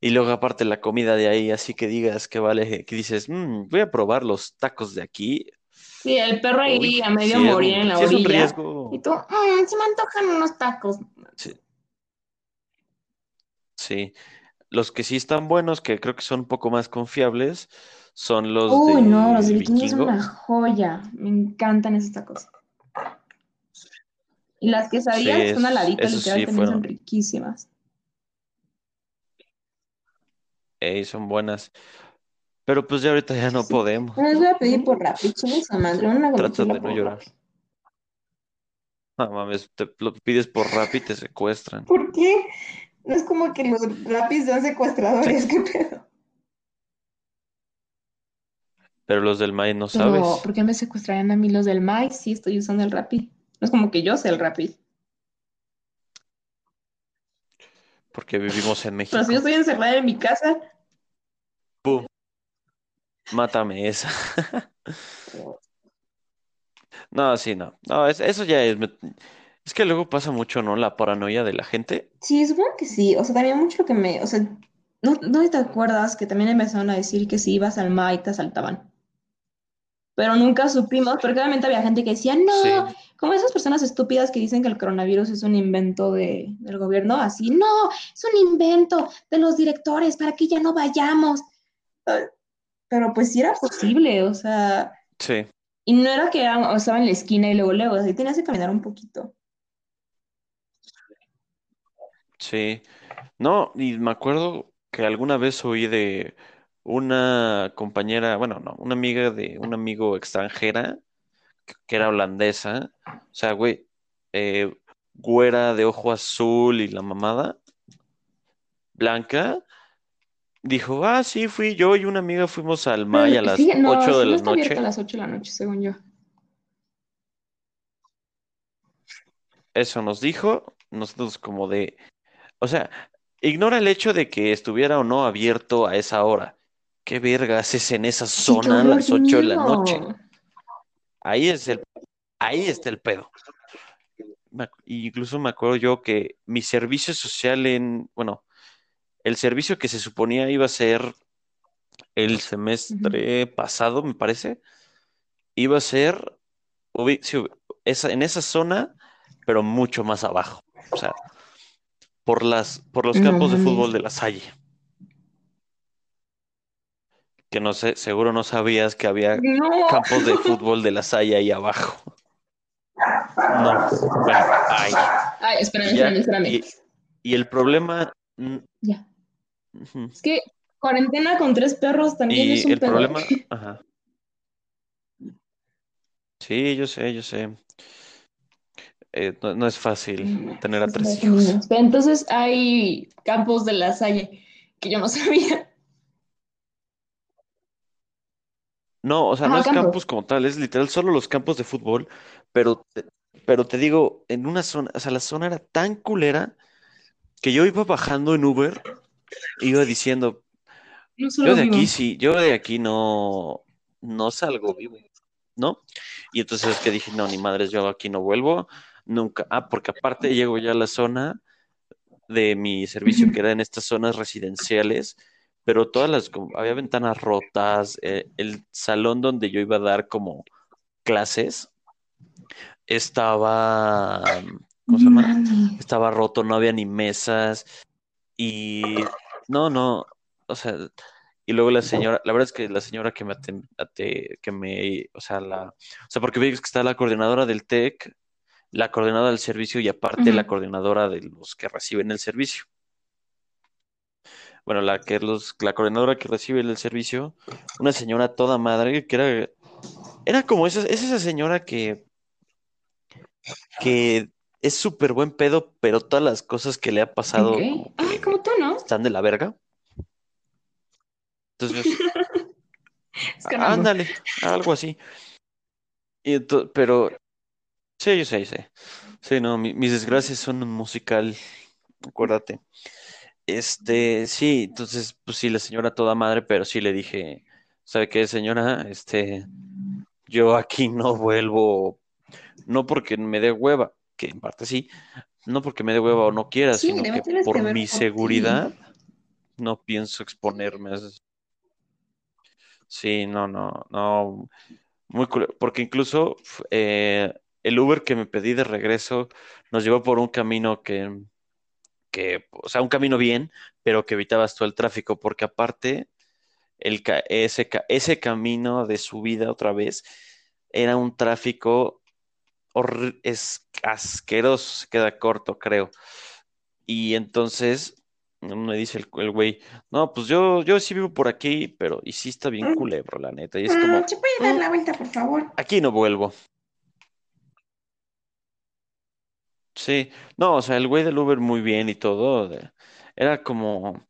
Y luego aparte la comida de ahí, así que digas que vale, que dices, "Mm, voy a probar los tacos de aquí. Sí, el perro Uy, ahí a medio sí es morir un, en la sí es un orilla. riesgo. Y tú, "Mm, se me antojan unos tacos. Sí, sí. Los que sí están buenos, que creo que son un poco más confiables, son los Uy, no, los de vikingos son una joya. Me encantan esos tacos. Y las Sí, quesadillas que son aladitas, literal, sí también son fueron, riquísimas. ey, son buenas. Pero pues ya ahorita ya no Sí. podemos. Bueno, les voy a pedir por Rappi, chingues a madre, una Trata de no llorar. No mames, te lo pides por Rappi y te secuestran. ¿Por qué? No es como que los Rappis sean Sí, secuestradores, ¿qué pedo? pero los del maíz no Pero, sabes. ¿por qué me secuestrarían a mí los del Mai si estoy usando el Rappi? No es como que yo sé el Rappi. Porque vivimos en Pero si yo México. estoy encerrada en mi casa, Pum, mátame esa. *laughs* No, sí, no. No, es- eso ya es. Es que luego pasa mucho, ¿no? La paranoia de la gente. sí, supongo que sí. O sea, también mucho lo que me. O sea, ¿no, no te acuerdas que también empezaron a decir que si ibas al Mai te asaltaban? Pero nunca supimos, porque obviamente había gente que decía, no, Sí, como esas personas estúpidas que dicen que el coronavirus es un invento de, del gobierno, así, no, es un invento de los directores para que ya no vayamos. Ah, Pero pues sí era posible, o sea, sí, y no era que era- o estaba en la esquina y luego, luego, así tenías que caminar un poquito. Sí. No, y me acuerdo que alguna vez oí de una compañera, bueno, no, una amiga de un amigo extranjera que que era holandesa. O sea, güey, eh, güera de ojo azul y la mamada, blanca. Dijo, ah, sí, fui yo y una amiga fuimos al May a Pero las sí, no, 8 de no la está abierto a noche. las 8 de la noche, según yo. Eso nos dijo, nosotros como de, o sea, ignora el hecho de que estuviera o no abierto a esa hora. ¿Qué verga haces en esa zona a las qué 8 de la noche? Ahí es el, ahí está el pedo. Incluso me acuerdo yo que mi servicio social en, bueno, el servicio que se suponía iba a ser el semestre pasado, me parece, iba a ser en esa zona, pero mucho más abajo. O sea, por las, por los No campos de fútbol de la Salle. Que no sé, seguro no sabías que había No. campos de fútbol de la Salle ahí abajo. No, bueno, ay. Ay, espérame, ya, espérame, espérame. y, y el problema, mm, Ya. Es que cuarentena con tres perros también es un el problema, *laughs* ajá. Sí, yo sé, yo sé. Eh, no, no es fácil tener a Es tres hijos. entonces hay campos de la Salle que yo no *laughs* sabía. No, o sea, no es campos. campus como tal, es literal solo los campos de fútbol, pero te, pero te digo, en una zona, o sea, la zona era tan culera que yo iba bajando en Uber, iba diciendo, No yo de vivo. aquí sí, yo de aquí no, no salgo vivo, ¿no? Y entonces es que dije, no, ni madres, yo aquí no vuelvo, nunca. Ah, porque aparte llego ya a la zona de mi servicio, que era en estas zonas residenciales, pero todas las, como- había ventanas rotas, eh, el salón donde yo iba a dar como clases estaba, ¿cómo se llama? Estaba roto, no había ni mesas y no, no, o sea, y luego la señora, la verdad es que la señora que me que me, o sea, la, o sea, porque ves que está la coordinadora del TEC, la coordinadora del servicio y aparte la coordinadora de los que reciben el servicio. Bueno, la que los, la coordinadora que recibe el servicio, una señora toda madre, que era, era como esa, es esa señora que, que es súper buen pedo, pero todas las cosas que le ha pasado Ok. como Ah, que como tú, ¿no? están de la verga. Entonces, *laughs* ándale, algo así. Y ento- pero, sí, yo sé, yo sé. Sí, no, mi- mis desgracias son un musical, acuérdate. Este, sí, entonces, pues sí, la señora toda madre, pero sí le dije, ¿sabe qué, señora? Este, yo aquí no vuelvo, no porque me dé hueva, que en parte sí, no porque me dé hueva o no quiera, Sí, sino que tienes que por ver mi por ti. seguridad no pienso exponerme a. Sí, no, no, no, muy cule- porque incluso f- eh, el Uber que me pedí de regreso nos llevó por un camino que, que, o sea, un camino bien, pero que evitabas todo el tráfico, porque aparte el, ese, ca- ese camino de subida otra vez era un tráfico es asqueroso, se queda corto, creo. Y entonces me dice el, el güey, no, pues yo, yo sí vivo por aquí, pero y sí está bien culebro, la neta. Y es como, ¿Se puede dar "Mm, la vuelta, por favor? aquí no vuelvo. Sí, no, o sea, el güey del Uber muy bien y todo. de- era como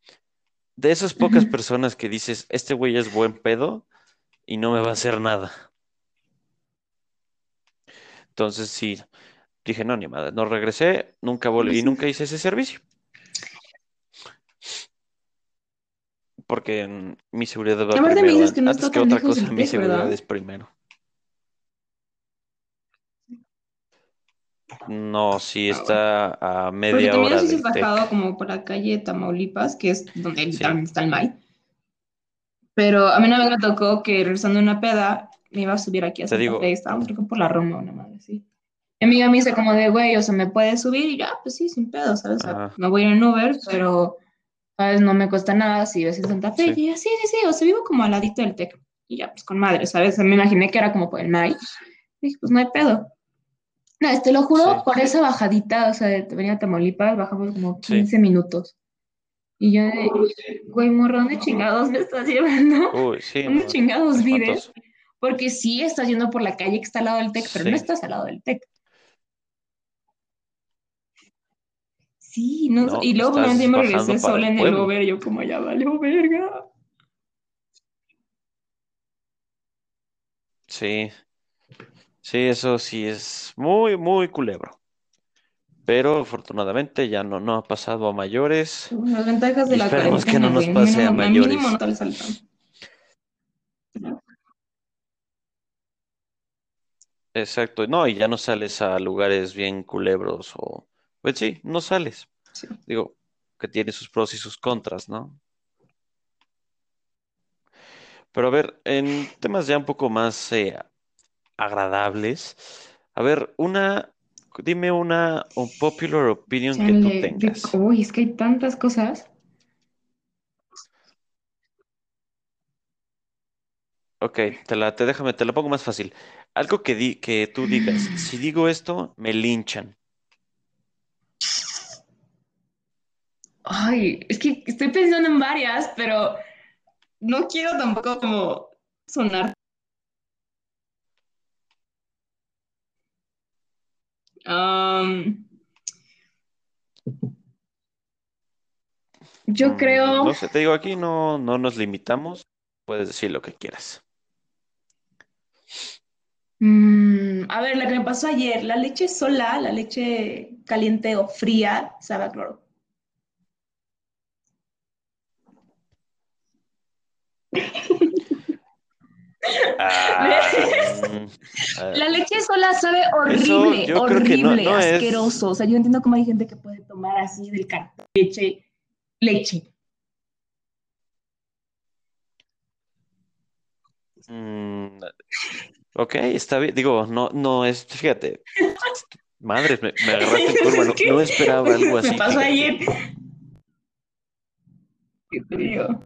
de esas pocas Ujú. *laughs* personas que dices, este güey es buen pedo y no me va a hacer nada. Entonces sí, dije, no, ni madre, no regresé, nunca volví y nunca hice ese servicio. Porque mm, mi seguridad va Aparte me primero. dices an- que no Antes está que tan otra lejos cosa, mi TEC, seguridad ¿verdad? es primero. No, sí Ah, bueno. está a Porque media también hora TEC. bajado como por la calle Tamaulipas, que es donde Sí, literalmente está el MAI. Pero a mí una vez me tocó que regresando de una peda me iba a subir aquí a te Santa digo, Fe, estábamos creo que por la Roma, una madre así. Mi amiga me dice como de, güey, o sea, ¿me puedes subir? Y ya, pues sí, sin pedo, ¿sabes? O sea, me voy a ir en Uber, pero, ¿sabes? No me cuesta nada si ves en Santa Fe. sí, Y ella, sí, sí, sí, o sea, vivo como al ladito del TEC. Y ya, pues con madre, ¿sabes? O sea, me imaginé que era como por el MAI. Dije, pues no hay pedo. No, te lo sí, juro, por esa bajadita, o sea, de venir a Tamaulipas, bajamos como sí. 15 minutos. Y yo de, güey, morro, ¿dónde chingados me estás llevando? Uy, sí, ¿Dónde no, chingados vives? Porque sí estás yendo por la calle que está al lado del TEC, pero no estás al lado del TEC. Sí, no, no, y luego me regresé sola el en el. Uber, yo como ya valió verga. Sí, sí, eso sí es muy, muy culebro. Pero afortunadamente ya no, no ha pasado a mayores Las ventajas de y la esperemos que no nos pase a Mínimo, a mínimo no mayores. te. Exacto, no, y ya no sales a lugares bien culebros o, pues sí, no sales. Sí. Digo, que tiene sus pros y sus contras, ¿no? Pero a ver, en temas ya un poco más eh, agradables, a ver, una, dime una unpopular opinion que tú de- tengas. uy, es que hay tantas cosas. Ok, te la, te déjame, te la pongo más fácil. Algo que di, que tú digas, *clears throat* si digo esto, me linchan. Ay, es que estoy pensando en varias, pero no quiero tampoco como sonar. Am, yo Mm, creo, no sé, te digo, aquí no, no nos limitamos, puedes decir lo que quieras. mm, a ver, la que me pasó ayer, la leche sola, la leche caliente o fría, sabe a cloro. Ah, ah, *laughs* La leche sola sabe horrible, yo no, horrible, es. asqueroso. O sea, yo entiendo cómo hay gente que puede tomar así del cartón leche, leche. mm, ok, está bien. Digo, no, no es, fíjate, madres, me, me agarraste en *laughs* curva, no, esperaba algo me así, pasó fíjate. ayer. ¿Qué te digo?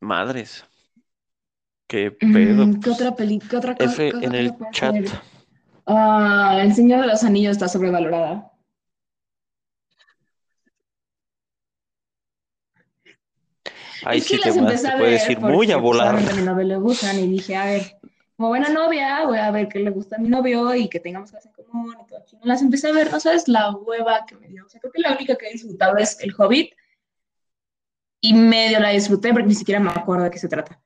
Madres, qué pedo. ¿qué pues. otra peli, qué otra cosa, F en el chat. Ah, El Señor de los Anillos está sobrevalorada. Ahí Es que sí te, las te a puedes ir muy a pues, volar. a mi novio le gustan y dije, a ver, como buena novia, voy a ver qué le gusta a mi novio y que tengamos cosas en común y todo. chingón. Las empecé a ver, no sabes la hueva que me dio. O sea, creo que la única que he disfrutado es El Hobbit y medio la disfruté porque ni siquiera me acuerdo de qué se trata.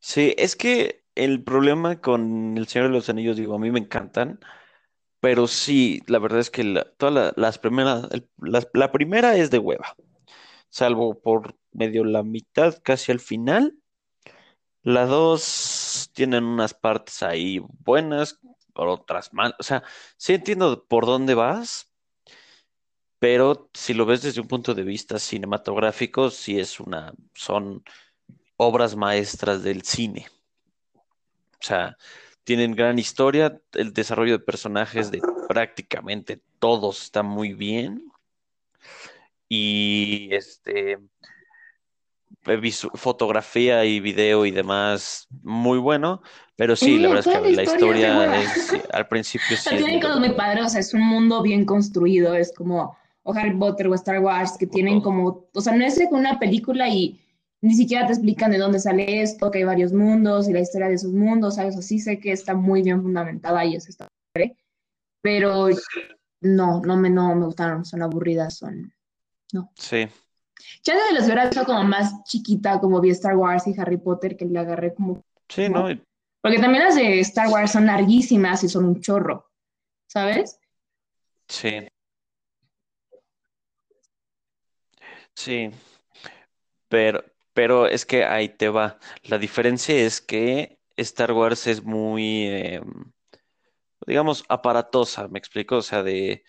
Sí, es que el problema con El Señor de los Anillos, digo, a mí me encantan, pero sí, la verdad es que la- todas la- las primeras, las- la primera es de hueva, salvo por medio la mitad, casi al final. La dos tienen unas partes ahí buenas, otras malas. O sea, sí entiendo por dónde vas, pero si lo ves desde un punto de vista cinematográfico, sí es una, son obras maestras del cine. O sea, tienen gran historia, el desarrollo de personajes de prácticamente todos está muy bien. Y este fotografía y video y demás muy bueno, pero sí, la verdad es que la historia, es, al principio *laughs* sí. cosas muy padres, o sea, es un mundo bien construido, es como o Harry Potter o Star Wars, que tienen como, o sea, no es una película y ni siquiera te explican de dónde sale esto, que hay varios mundos y la historia de esos mundos, ¿sabes? Así sé que está muy bien fundamentada y eso está pero no, no me, no me gustaron, son aburridas, son, no. Sí. Ya de hubiera hecho como más chiquita, como vi Star Wars y Harry Potter, que le agarré como... Sí, ¿no? Porque también las de Star Wars son larguísimas y son un chorro, ¿sabes? Sí. Sí, pero, pero es que ahí te va. La diferencia es que Star Wars es muy, em, digamos, aparatosa, ¿me explico? O sea, de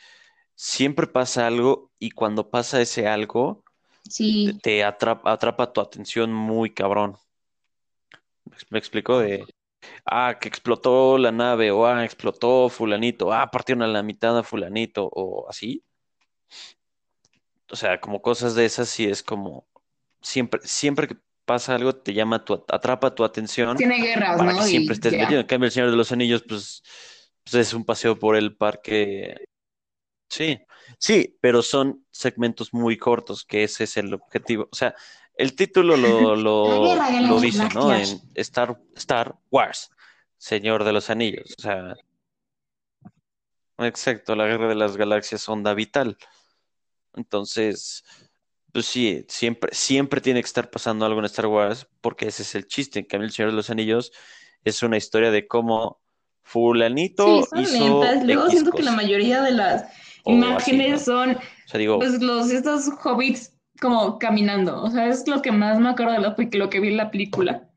siempre pasa algo y cuando pasa ese algo, sí. te atrapa, atrapa tu atención muy cabrón. ¿Me explico? De, ah, que explotó la nave, o ah, explotó fulanito, ah, partieron a la mitad a fulanito, o así. O sea, como cosas de esas, sí es como, siempre, siempre que pasa algo, te llama, tu, atrapa tu atención. Tiene guerras, para ¿no? que siempre estés metido. En cambio, el Señor de los Anillos, pues pues, es un paseo por el parque. Sí, sí, pero son segmentos muy cortos, que ese es el objetivo. O sea, el título lo, lo, dice, ¿no? En Star, Star Wars, Señor de los Anillos. O sea, exacto, la guerra de las galaxias, onda vital. Entonces, pues sí, siempre, siempre tiene que estar pasando algo en Star Wars, porque ese es el chiste. En cambio, el Señor de los Anillos es una historia de cómo fulanito sí, hizo Luego siento que la mayoría de las imágenes son pues, los estos hobbits como caminando. O sea, es lo que más me acuerdo de lo, lo que vi en la película.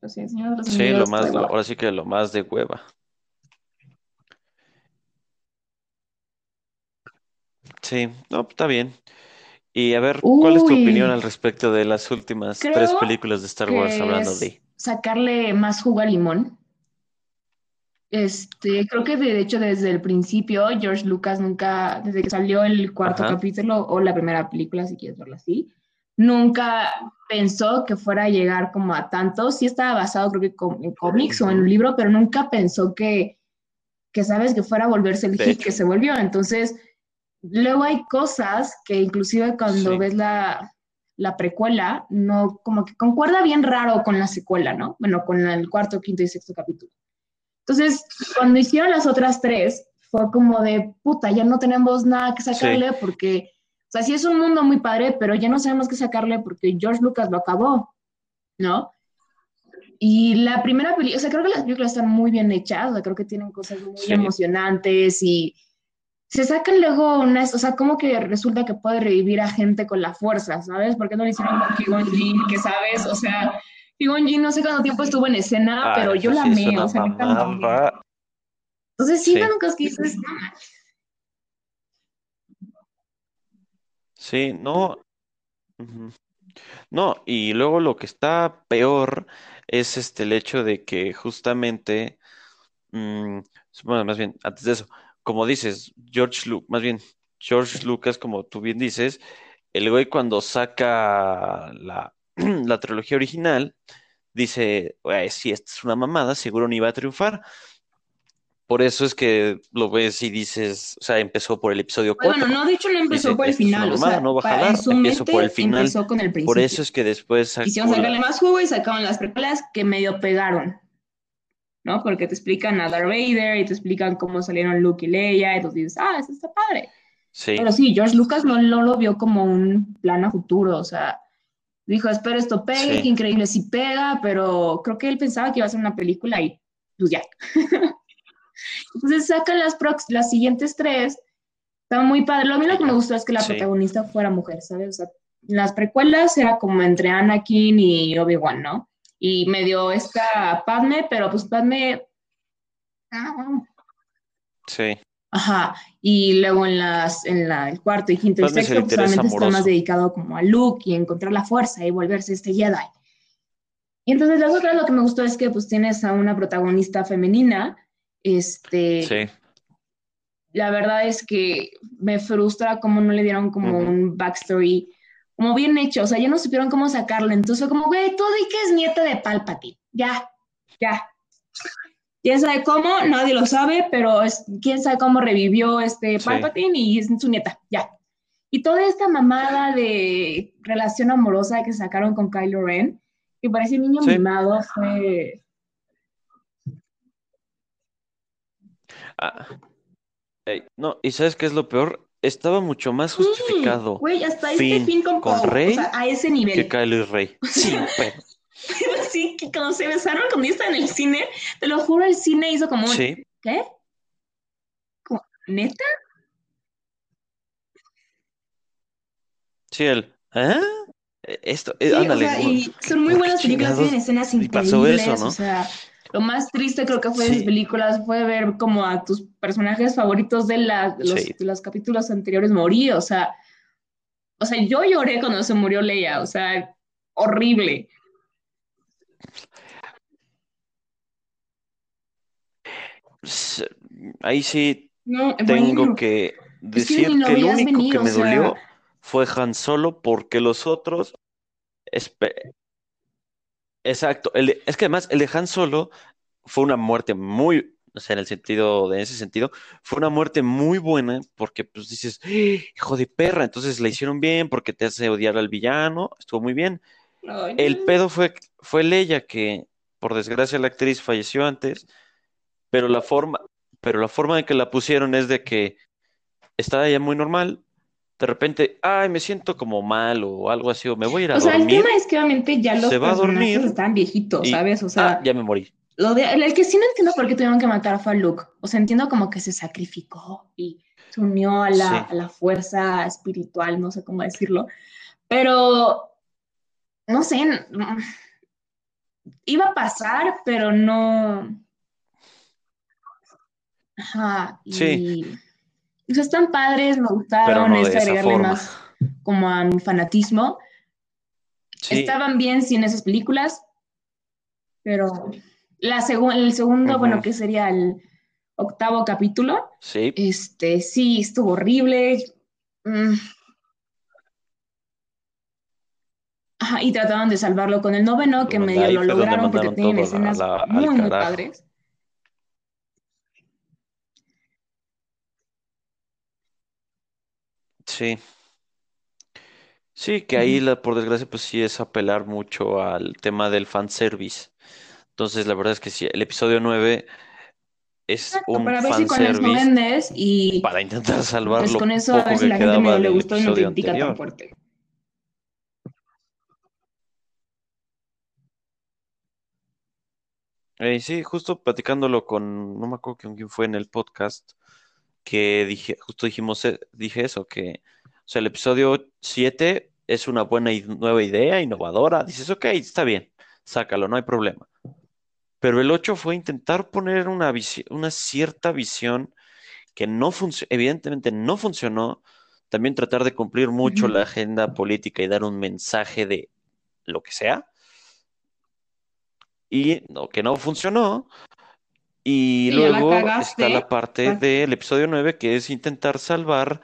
Pues sí, lo más, ahora sí que lo más de hueva. Sí, no, está bien. Y a ver, ¿cuál es tu opinión al respecto de las últimas tres películas de Star Wars hablando de? Sacarle más jugo al limón. Este, creo que de hecho desde el principio George Lucas nunca, desde que salió el cuarto capítulo o la primera película, si quieres verlo así, nunca pensó que fuera a llegar como a tanto. Sí estaba basado creo que en cómics o en un libro, pero nunca pensó que, que sabes, que fuera a volverse el hit que se volvió. Entonces, Luego hay cosas que inclusive cuando ves la, precuela, no, como que concuerda bien raro con la secuela, ¿no? Bueno, con el cuarto, quinto y sexto capítulo. Entonces, cuando hicieron las otras tres, fue como de, puta, ya no tenemos nada que sacarle porque, o sea, sí es un mundo muy padre, pero ya no sabemos qué sacarle porque George Lucas lo acabó, ¿no? Y la primera película, o sea, creo que las películas están muy bien hechas, o sea, creo que tienen cosas muy emocionantes y se sacan luego unas, o sea, como que resulta que puede revivir a gente con la fuerza, ¿sabes? ¿Por qué no lo hicieron con Kigon Jin, que sabes? O sea, Kigon Jin no sé cuánto tiempo estuvo en escena, pero yo la amé, o sea, me encantó. Entonces, sí, sí. que dices, Sí, no. No, y luego lo que está peor es este el hecho de que justamente, mm, bueno, más bien, antes de eso, como dices, George Lucas, más bien, George Lucas, como tú bien dices, el güey cuando saca la, *clears throat* la trilogía original, dice, si esta es una mamada, seguro ni va a triunfar. Por eso es que lo ves y dices, o sea, empezó por el episodio 4. Bueno, no, de hecho no empezó por el final, o sea, no va a jalar, empezó por el final. Empezó con el principio. Por eso es que después Quisieron sacarle más jugo y sacaron las precuelas que medio pegaron. ¿No? Porque te explican a Darth Vader y te explican cómo salieron Luke y Leia, y entonces dices, ah, eso está padre. Sí. Pero sí, George Lucas no, lo vio como un plan a futuro, o sea, dijo, espero esto pegue, qué increíble si pega, pero creo que él pensaba que iba a ser una película y pues ya. *laughs* entonces sacan las, las siguientes tres, está muy padre. Lo que me gustó es que la protagonista fuera mujer, ¿sabes? O sea, las precuelas era como entre Anakin y Obi-Wan, ¿no? Y medio esta Padme, pero pues Padme... Ah, Sí. Ajá, y luego en las, en la, el cuarto y quinto y Padme sexto, pues solamente está más dedicado como a Luke y encontrar la fuerza y volverse este Jedi. Y entonces las otras lo que me gustó es que pues tienes a una protagonista femenina, este, Sí. la verdad es que me frustra cómo no le dieron como un backstory como bien hecho, o sea, ya no supieron cómo sacarlo, entonces fue como, güey, todo y que es nieta de Palpatine, ya, ya. ¿Quién sabe cómo? Nadie lo sabe, pero es, quién sabe cómo revivió este Sí. Palpatine y es su nieta, ya. Y toda esta mamada de relación amorosa que sacaron con Kylo Ren, que parece niño Sí. mimado, fue... Ah, no, ¿y sabes qué es lo peor? Estaba mucho más Sí, justificado Güey, hasta este fin con, Rey o sea, a ese que nivel. Kylo y Rey. *laughs* Sí, pero Pero *laughs* sí, que cuando se besaron cuando yo estaba en el cine, te lo juro, el cine hizo como un, sí, ¿qué? ¿Neta? sí, el. Eh, Esto, eh, Sí, o ándale, sea, ¿por- y son muy buenas películas, tienen escenas Y pasó eso, increíbles, ¿no? o sea, lo más triste creo que fue de Sí. esas películas fue ver como a tus personajes favoritos de, la- de los, Sí. de los capítulos anteriores morir, o sea, o sea, yo lloré cuando se murió Leia, o sea, horrible. Ahí sí No, tengo bueno, que es que decir lo que el único que o me sea, dolió fue Han Solo porque los otros, exacto, el de- es que además el de Han Solo fue una muerte muy, o sea, en el sentido, de ese sentido, fue una muerte muy buena porque pues dices, "Ah, hijo de perra, entonces la hicieron bien porque te hace odiar al villano, estuvo muy bien. ay, El pedo fue, fue Leia que, por desgracia, la actriz falleció antes, pero la forma, pero la forma en que la pusieron es de que estaba ella muy normal, de repente, ay, me siento como mal o algo así, o me voy a ir a O sea, el dormir, tema es que obviamente ya los se va a personajes dormir están viejitos, y, ¿sabes? O ah, sea, ya me morí. lo de, el que sí no entiendo por qué tuvieron que matar fue a Luke. O sea, entiendo como que se sacrificó y se unió a la, Sí, a la fuerza espiritual, no sé cómo decirlo. Pero, no sé, mm, iba a pasar, pero no. Ajá, sí, y. O sea, están padres, me gustaron, no es agregarle forma. más como a mi fanatismo. Sí, Estaban bien sin esas películas, pero la segu- el segundo, bueno, que sería el octavo capítulo, sí, este, sí, estuvo horrible. Mm, ajá, y trataron de salvarlo con el noveno, que medio lo lograron porque tienen escenas la- muy, muy padres. Sí, sí, que ahí, Ujú. la, por desgracia, pues sí es apelar mucho al tema del fanservice. Entonces, la verdad es que sí, el episodio 9 es Exacto, un para ver si con eso fanservice vendes y para intentar salvar pues con eso a ver si que la gente medio le del gustó y no te episodio critica tan anterior. fuerte. Eh, sí, justo platicándolo con, no me acuerdo con quién fue en el podcast, que dije, justo dijimos, eh, dije eso, que, o sea, el episodio 7 es una buena y nueva idea, innovadora. Dices, ok, está bien, sácalo, no hay problema. Pero el 8 fue intentar poner una una cierta visión que no evidentemente no funcionó. También tratar de cumplir mucho la agenda política y dar un mensaje de lo que sea. Y no, que no funcionó. Y luego está la parte pa- del episodio 9 que es intentar salvar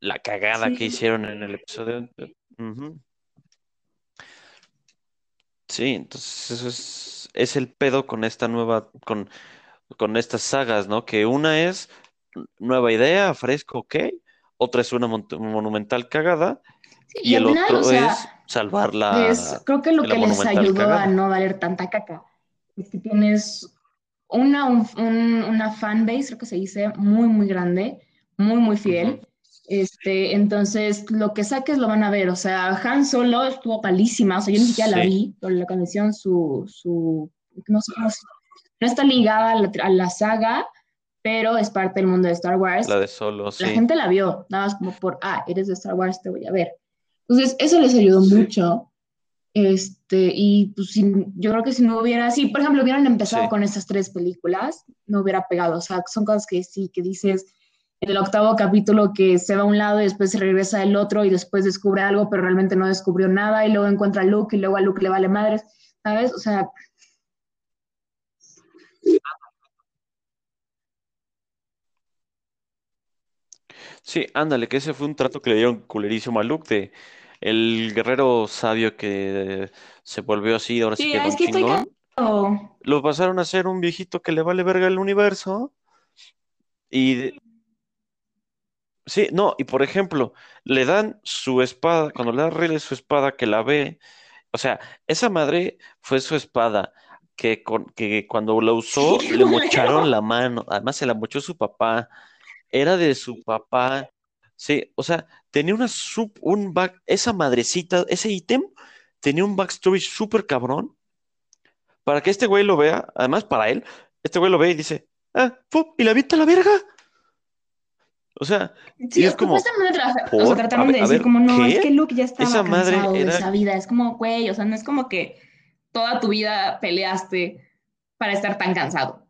la cagada que hicieron en el episodio. Ujú. Sí, entonces eso es, es el pedo con esta nueva, con, con estas sagas, ¿no? Que una es nueva idea, fresco, ok. Otra es una mon- monumental cagada. sí, Y y el al final, o otro sea, es salvar la, creo que lo que les monumental ayudó a cagada. no valer tanta caca es que tienes una, un- un- una fanbase, creo que se dice, muy, muy grande, muy, muy fiel. Este, entonces, lo que saques lo van a ver. O sea, Han Solo estuvo palísima, o sea, yo ni siquiera la Sí, vi, pero la canción, su, su, no sé cómo no está ligada a la, a la saga, pero es parte del mundo de Star Wars. la de Solo, La sí. gente la vio, nada más como por, ah, eres de Star Wars, te voy a ver. Entonces, eso les ayudó mucho. Este, y pues yo creo que si no hubiera, sí, por ejemplo, hubieran empezado con estas tres películas, no hubiera pegado. O sea, son cosas que sí, que dices en el octavo capítulo que se va a un lado y después se regresa al otro y después descubre algo, pero realmente no descubrió nada y luego encuentra a Luke y luego a Luke le vale madres, ¿sabes? O sea, Sí, ándale, que ese fue un trato que le dieron culerísimo a Luke de el guerrero sabio que se volvió así, ahora sí sí, que es estoy chingón. cansado. Lo pasaron a ser un viejito que le vale verga el universo. Y sí, no, y por ejemplo, le dan su espada, cuando le da Riley su espada que la ve, o sea, esa madre fue su espada. Que, con, que cuando la Sí, usó *laughs* le mocharon la mano, además se la mochó su papá, era de su papá. Sí, o sea, tenía una sup- un back, esa madrecita, ese ítem tenía un backstory súper cabrón para que este güey lo vea, además para él, este güey lo ve y dice, ah, fu, y la avienta a la verga. O sea, y Sí, es como, tra- o sea, por, trataron de decir como, no, es que. Luke ya estaba Esa madre cansado de era, esa vida. Es como, güey, o sea, no es como que toda tu vida peleaste para estar tan cansado.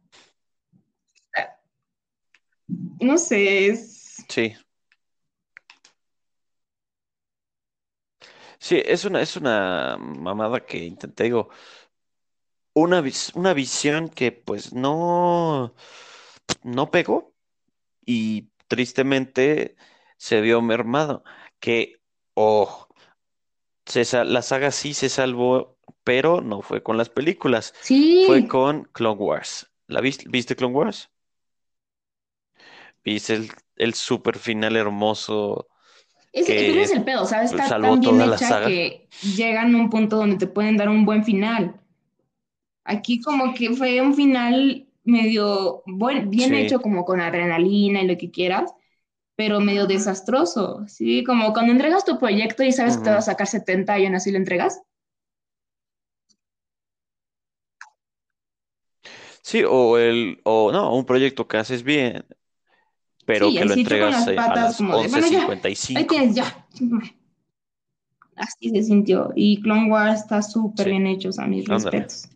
No sé, es... sí, sí, es una, es una mamada que intenté, digo, una, vis- una visión que pues no, no pegó y tristemente se vio mermado, que, oh, se la saga sí se salvó, pero no fue con las películas, fue Sí, con Clone Wars. ¿La viste, viste Clone Wars? ¿Viste el, el super final hermoso ese, pero ese es que el pedo, ¿sabes? Está tan bien hecha que llegan a un punto donde te pueden dar un buen final. Aquí como que fue un final medio, buen, bien Sí. hecho, como con adrenalina y lo que quieras, pero medio desastroso, ¿sí? Como cuando entregas tu proyecto y sabes que te vas a sacar 70 y aún así lo entregas. Sí, o el, o no, un proyecto que haces bien, pero Sí, que lo entregas eh, a patas, las como de, once bueno, ya, cincuenta y ahí cinco tienes, ya. *laughs* Así se sintió. Y Clone Wars está súper Sí, bien hecho, a mis ándale. respetos.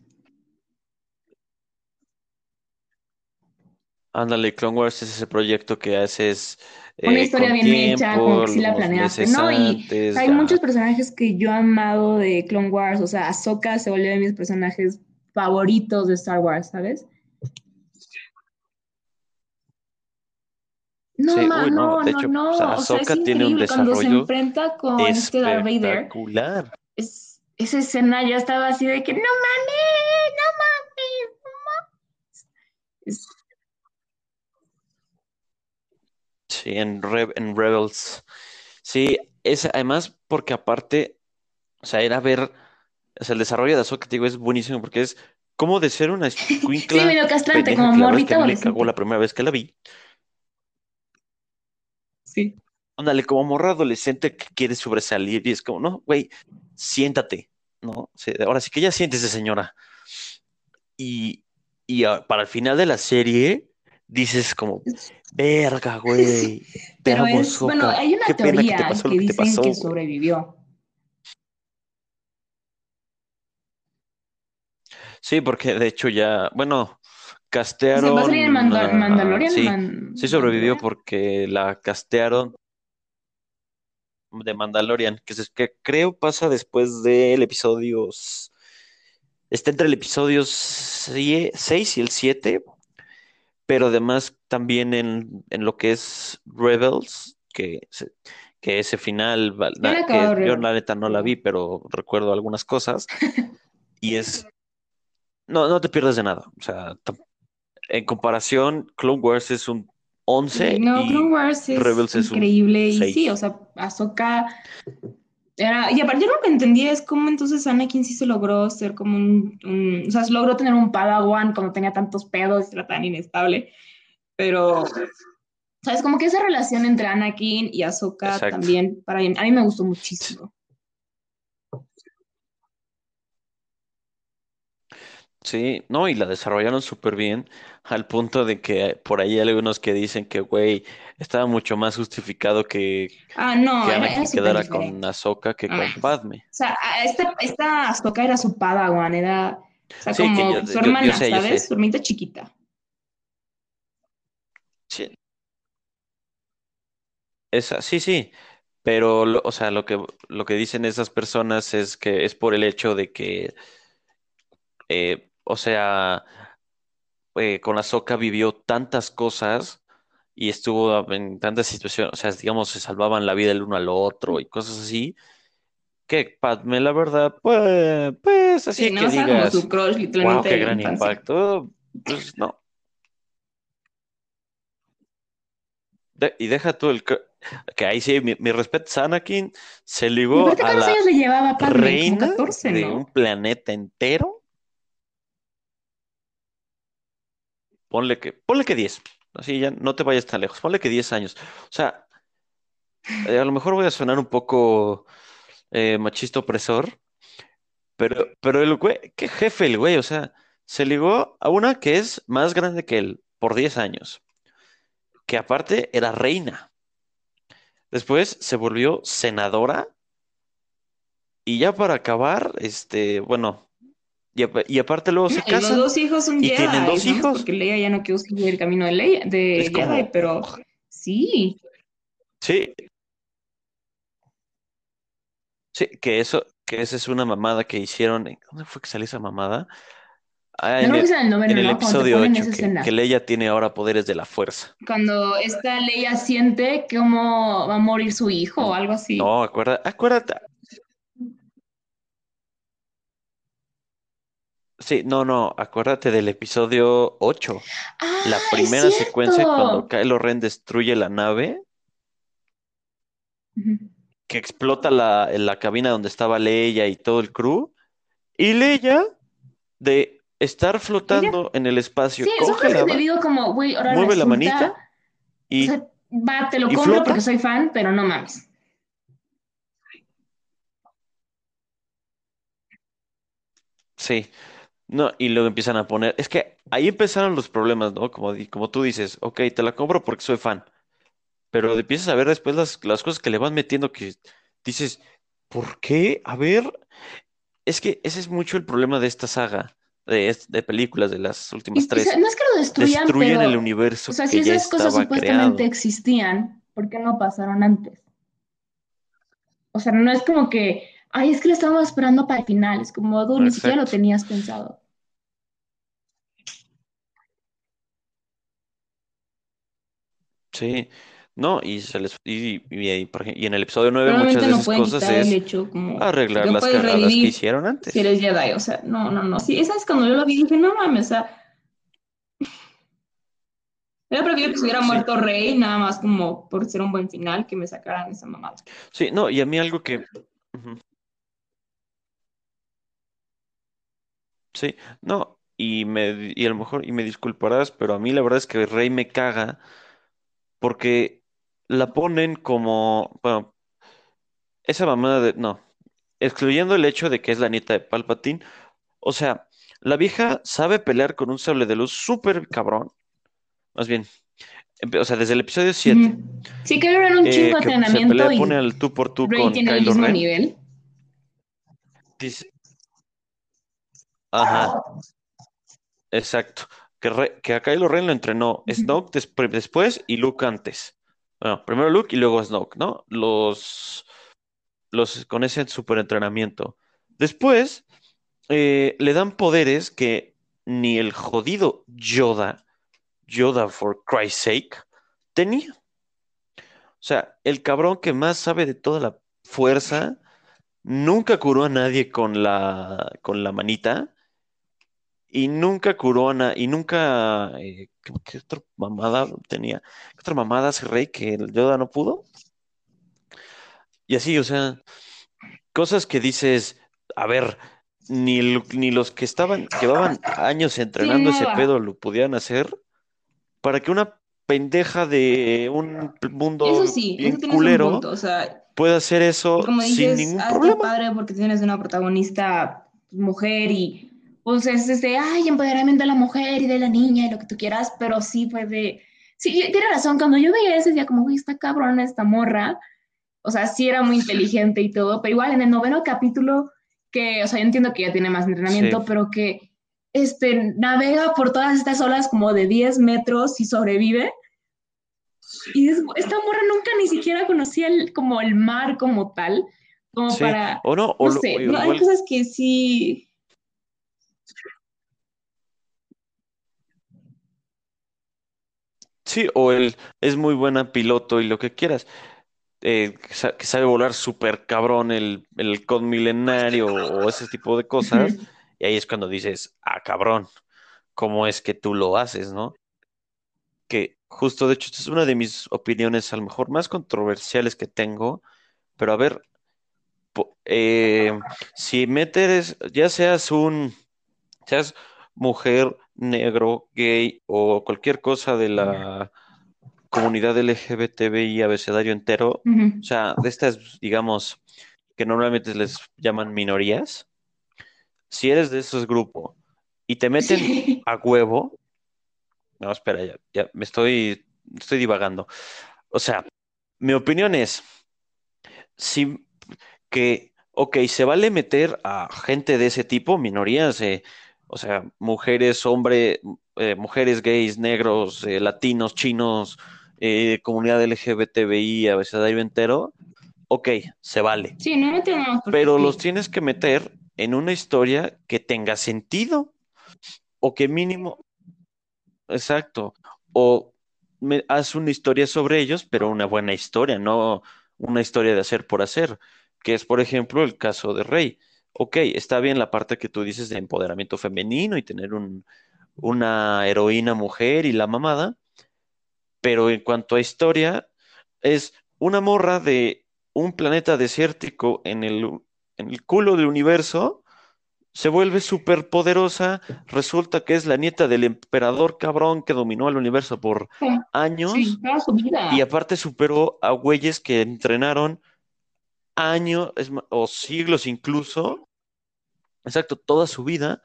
Ándale, Clone Wars es ese proyecto que haces Una eh, historia con bien hecha, como que sí la planeaste, ¿no? Y antes, hay muchos personajes que yo he amado de Clone Wars, o sea, Ahsoka se volvió de mis personajes favoritos de Star Wars, ¿sabes? No, Sí, ma, uy, no, no, de no, hecho, o sea, no, o sea, es Ahsoka tiene un increíble cuando se desarrollo enfrenta con este Darth Vader, espectacular. es, esa escena ya estaba así de que, no mames, no mames, no mames. Es- Sí, en, Re- en Rebels. Sí, es además porque aparte, o sea, era ver, o sea, el desarrollo de Ahsoka, te digo, es buenísimo porque es como de ser una *laughs* sí, escuincla medio castrante, como morrita me cagó la primera vez que la vi. Sí. Ándale, como morra adolescente que quiere sobresalir y es como, no, güey, siéntate, ¿no? Ahora sí que ya siéntese, señora. Y, y ah, para el final de la serie dices como, verga, *laughs* güey, Pero amo, es, bueno, hay una pena que teoría pasó que dicen pasó, que sobrevivió. Sí, porque de hecho ya, bueno, O sea, va a salir en castearon, Mandal- Mandalorian, sí, sobrevivió porque la castearon de Mandalorian, que, se- que creo pasa después del episodio, está entre el episodio 6 y el 7, pero además también en, en lo que es Rebels, que, se- que ese final, que yo la neta no la vi, pero recuerdo algunas cosas, *laughs* y es, no, no te pierdes de nada, o sea, en comparación, Clone Wars es un sí, 11 no, Clone Wars es Rebels es un increíble y sí, o 6. sea, Ahsoka era, y aparte yo lo que entendí es cómo entonces Anakin sí se logró ser como un, un- o sea, se logró tener un Padawan cuando tenía tantos pedos y era tan inestable, pero, sabes, como que esa relación entre Anakin y Ahsoka Exacto. también, para mí, a mí me gustó muchísimo. Sí, no, y la desarrollaron súper bien, al punto de que por ahí hay algunos que dicen que, güey, estaba mucho más justificado que, Ah, no, que era, era Anakin súper quedara con diferente. Ahsoka que No con. Padme. O sea, a- esta, esta Ahsoka era su padawan, era, o sea, Sí, que yo, como su yo, yo hermana, sé, yo ¿sabes? sé. Su hermanita chiquita. Sí, esa, sí, sí, pero, lo- o sea, lo que, lo que dicen esas personas es que es por el hecho de que, eh, o sea, eh, con Ahsoka vivió tantas cosas y estuvo en tantas situaciones, o sea, digamos, se salvaban la vida el uno al otro y cosas así, que Padme, la verdad, pues, pues Sí, así nada que más era como su digas, crush wow, literalmente qué gran infancia. impacto, pues no. De- y deja tú el... Que ahí sí, mi, mi respeto, Anakin se ligó a ¿cuántos años la le llevaba Padme? Reina 14, de un ¿no? planeta entero. Ponle que, ponle que 10. Así ya no te vayas tan lejos. Ponle que 10 años. O sea, eh, a lo mejor voy a sonar un poco eh, machista opresor, pero, pero el güey, qué jefe el güey. O sea, se ligó a una que es más grande que él por 10 años, que aparte era reina. Después se volvió senadora y ya para acabar, este, bueno, y, apa- y aparte luego se Y los casan dos hijos son y tienen dos hijos. porque Leia ya no quiso seguir el camino de, Leia, de Es Jedi, como, pero sí. sí, sí, que eso, que esa es una mamada que hicieron. ¿en ¿Dónde fue que salió esa mamada? Ah, en es el, el noveno, en el ¿no? Episodio ponen 8 esa que, que. Leia tiene ahora poderes de la fuerza. Cuando esta Leia siente cómo va a morir su hijo o algo así. No, acuérdate, acuérdate. Sí, no, no, acuérdate del episodio 8. La ¡Ah, es primera secuencia cuando! Kylo Ren destruye la nave, que explota la, la cabina donde estaba Leia y todo el crew. Y Leia, de estar Ella, flotando en el sí, espacio eso fue lo que te digo como, güey, ahora mueve la manita o y, sea, va, te lo compro porque soy fan, pero no mames. Sí, no, y luego empiezan a poner. Es que ahí empezaron los problemas, ¿no? Como, di- como tú dices, ok, te la compro porque soy fan. Pero empiezas a ver después las, las cosas que le van metiendo que dices, ¿por qué? A ver, es que ese es mucho el problema de esta saga, de, de películas, de las últimas Y, y se- tres. no es que lo destruyan, Destruyen el pero, o universo sea, si que ya esas cosas estaba supuestamente creado. existían, ¿por qué no pasaron antes? O sea, no es como que, ay, es que lo estábamos esperando para el final, es como, tú ni siquiera lo Exacto. tenías pensado. Sí, no, y, se les, y, y, y, por ej- y en el episodio 9 muchas de no esas pueden cosas quitar el es hecho como arreglar las cagadas que hicieron si antes. eres Jedi, o sea, no, no, no. Sí, esa es cuando yo lo vi, dije, no mames, o sea, hubiera preferido que se hubiera Sí, muerto Rey, nada más como por ser un buen final, que me sacaran esa mamada. sí, no, y a mí algo que... ujú, Sí, no, y me y a lo mejor, y me disculparás, pero a mí la verdad es que Rey me caga porque la ponen como, bueno, esa mamada de, no, excluyendo el hecho de que es la nieta de Palpatine, o sea, la vieja sabe pelear con un sable de luz súper cabrón, más bien, o sea, desde el episodio 7, Ujú. Sí que era un chingo eh, de que se entrenamiento pelea, pone y al tú por tú Rey con tiene el Kylo mismo Ren, nivel. dice, ajá, exacto, que, Re- que a Kylo Ren lo entrenó. Snoke despu- después y Luke antes. Bueno, primero Luke y luego Snoke, ¿no? Los, los con ese super entrenamiento. Después eh, le dan poderes que ni el jodido Yoda, Yoda for Christ's sake, tenía. O sea, el cabrón que más sabe de toda la fuerza, nunca curó a nadie con la, con la manita y nunca curó a na- y nunca, eh, ¿qué, qué otra mamada tenía? ¿Qué otra mamada hace Rey que el Yoda no pudo? Y así, o sea, cosas que dices, a ver, ni, ni los que estaban, llevaban años entrenando ese pedo lo pudieran hacer para que una pendeja de un Eso mundo sí, eso tienes un culero punto. O sea, puede hacer eso como sin ningún problema. padre porque tienes una protagonista mujer y pues es desde, ay, empoderamiento de la mujer y de la niña y lo que tú quieras, pero sí fue de, sí, tiene razón, cuando yo veía ese día como, uy, está cabrona esta morra, o sea, sí era muy inteligente y todo, pero igual en el noveno capítulo, que, o sea, yo entiendo que ya tiene más entrenamiento, Sí. pero que, este, navega por todas estas olas como de 10 metros y sobrevive. Y es- esta morra nunca ni siquiera conocía el, como el mar como tal, como Sí, para, o no, o no lo- sé, o no, hay cosas que sí, sí, o él es muy buena piloto y lo que quieras, eh, que, sa- que sabe volar súper cabrón el, el halcón milenario o ese tipo de cosas, y ahí es cuando dices, ah, cabrón, ¿cómo es que tú lo haces, no? Que justo, de hecho, esta es una de mis opiniones a lo mejor más controversiales que tengo, pero a ver, eh, si metes, ya seas un, seas mujer, negro, gay o cualquier cosa de la comunidad LGBTBI abecedario entero, o sea, de estas, digamos, que normalmente les llaman minorías, si eres de esos grupos y te meten Sí. *laughs* a huevo, no, espera, ya, ya me estoy, estoy divagando. O sea, mi opinión es, si que, ok, se vale meter a gente de ese tipo, minorías, eh, o sea, mujeres, hombres, mujeres gays, negros, eh, latinos, chinos, eh, comunidad LGBTBI, abecedario entero, ok, se vale. Sí, no más por Pero los tienes que meter en una historia que tenga sentido, o que mínimo, exacto, o me, haz una historia sobre ellos, pero una buena historia, no una historia de hacer por hacer, que es, por ejemplo, el caso de Rey. Ok, está bien la parte que tú dices de empoderamiento femenino y tener un, una heroína mujer y la mamada, pero en cuanto a historia, es una morra de un planeta desértico en el, en el culo del universo se vuelve súper poderosa, resulta que es la nieta del emperador cabrón que dominó el universo por años y aparte superó a güeyes que entrenaron años es o siglos incluso, exacto, toda su vida,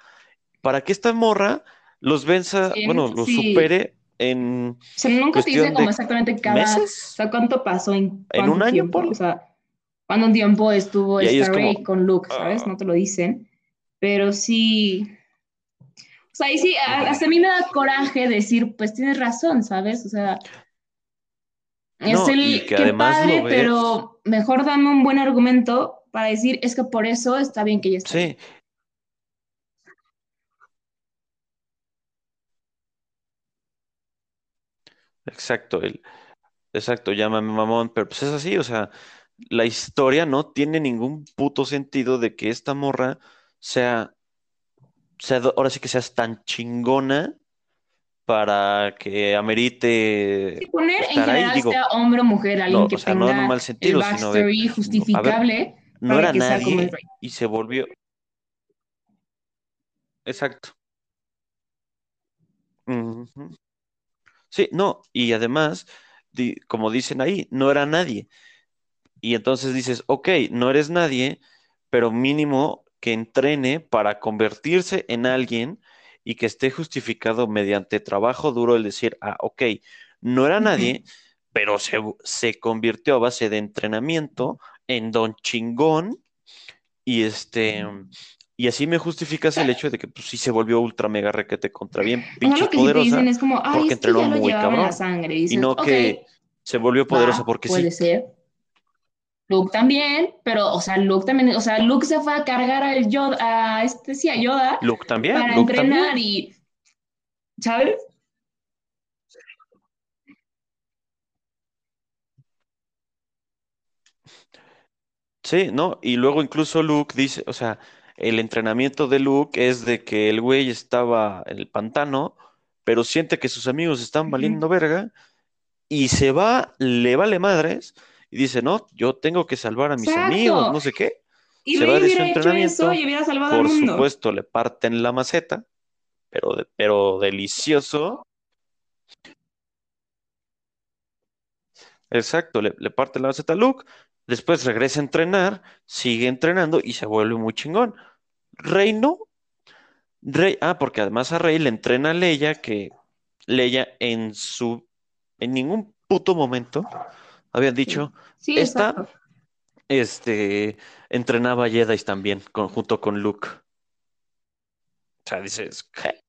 para que esta morra los venza, Sí, bueno, los sí. supere en O sea, nunca te dice como exactamente cada, o meses, sea, cuánto pasó en en un año, tiempo, ponle. o sea, cuánto tiempo estuvo Y ahí esta es Rey como, con Luke, ¿sabes? ah, No te lo dicen, pero sí, o sea, y sí, a- hasta a mí me da coraje decir, pues tienes razón, ¿sabes? O sea, es No, el, que lo padre, pero mejor dame un buen argumento para decir, es que por eso está bien que ella esté sí, exacto, el, exacto, llámame mamón, pero pues es así, o sea, la historia no tiene ningún puto sentido de que esta morra sea, sea, ahora sí que seas tan chingona para que amerite Sí, poner en estar ahí, general, digo, sea hombre o mujer, alguien no, que o sea, no en un tenga mal el sentido, sino de, ver, justificable no era el nadie y se volvió, exacto. Sí, no, y además, di- como dicen ahí, no era nadie. Y entonces dices, ok, no eres nadie, pero mínimo que entrene para convertirse en alguien y que esté justificado mediante trabajo duro el decir, ah, ok, no era nadie, pero se, se convirtió a base de entrenamiento en don chingón y este, y así me justificas el hecho de que pues sí se volvió ultra mega requete contra bien O sea, pinches lo que sí te dicen poderosa es como, ay, porque es que entrenó ya lo muy la cabrón sangre. Y no que se volvió poderosa va, porque puede sí. ser. Luke también, pero, o sea, Luke también, o sea, Luke se fue a cargar al Yoda, a este, sí, a Yoda, Luke también, para Luke entrenar también. y, ¿sabes? Sí, ¿no? Y luego incluso Luke dice, o sea, el entrenamiento de Luke es de que el güey estaba en el pantano, pero siente que sus amigos están valiendo verga y se va, le vale madres y dice, no, yo tengo que salvar a mis amigos, no sé qué. Y Se va de su eso y entrenamiento, hubiera salvado al por mundo. supuesto le parten la maceta, pero, de- pero delicioso. Exacto, le, le parte la maceta a Luke, después regresa a entrenar, sigue entrenando y se vuelve muy chingón. Rey no. Rey, ah, porque además a Rey le entrena a Leia que Leia en su, en ningún puto momento habían dicho, Sí, esta, exacto. este, entrenaba Jedi también, con- junto con Luke. O sea, dices, ¿qué?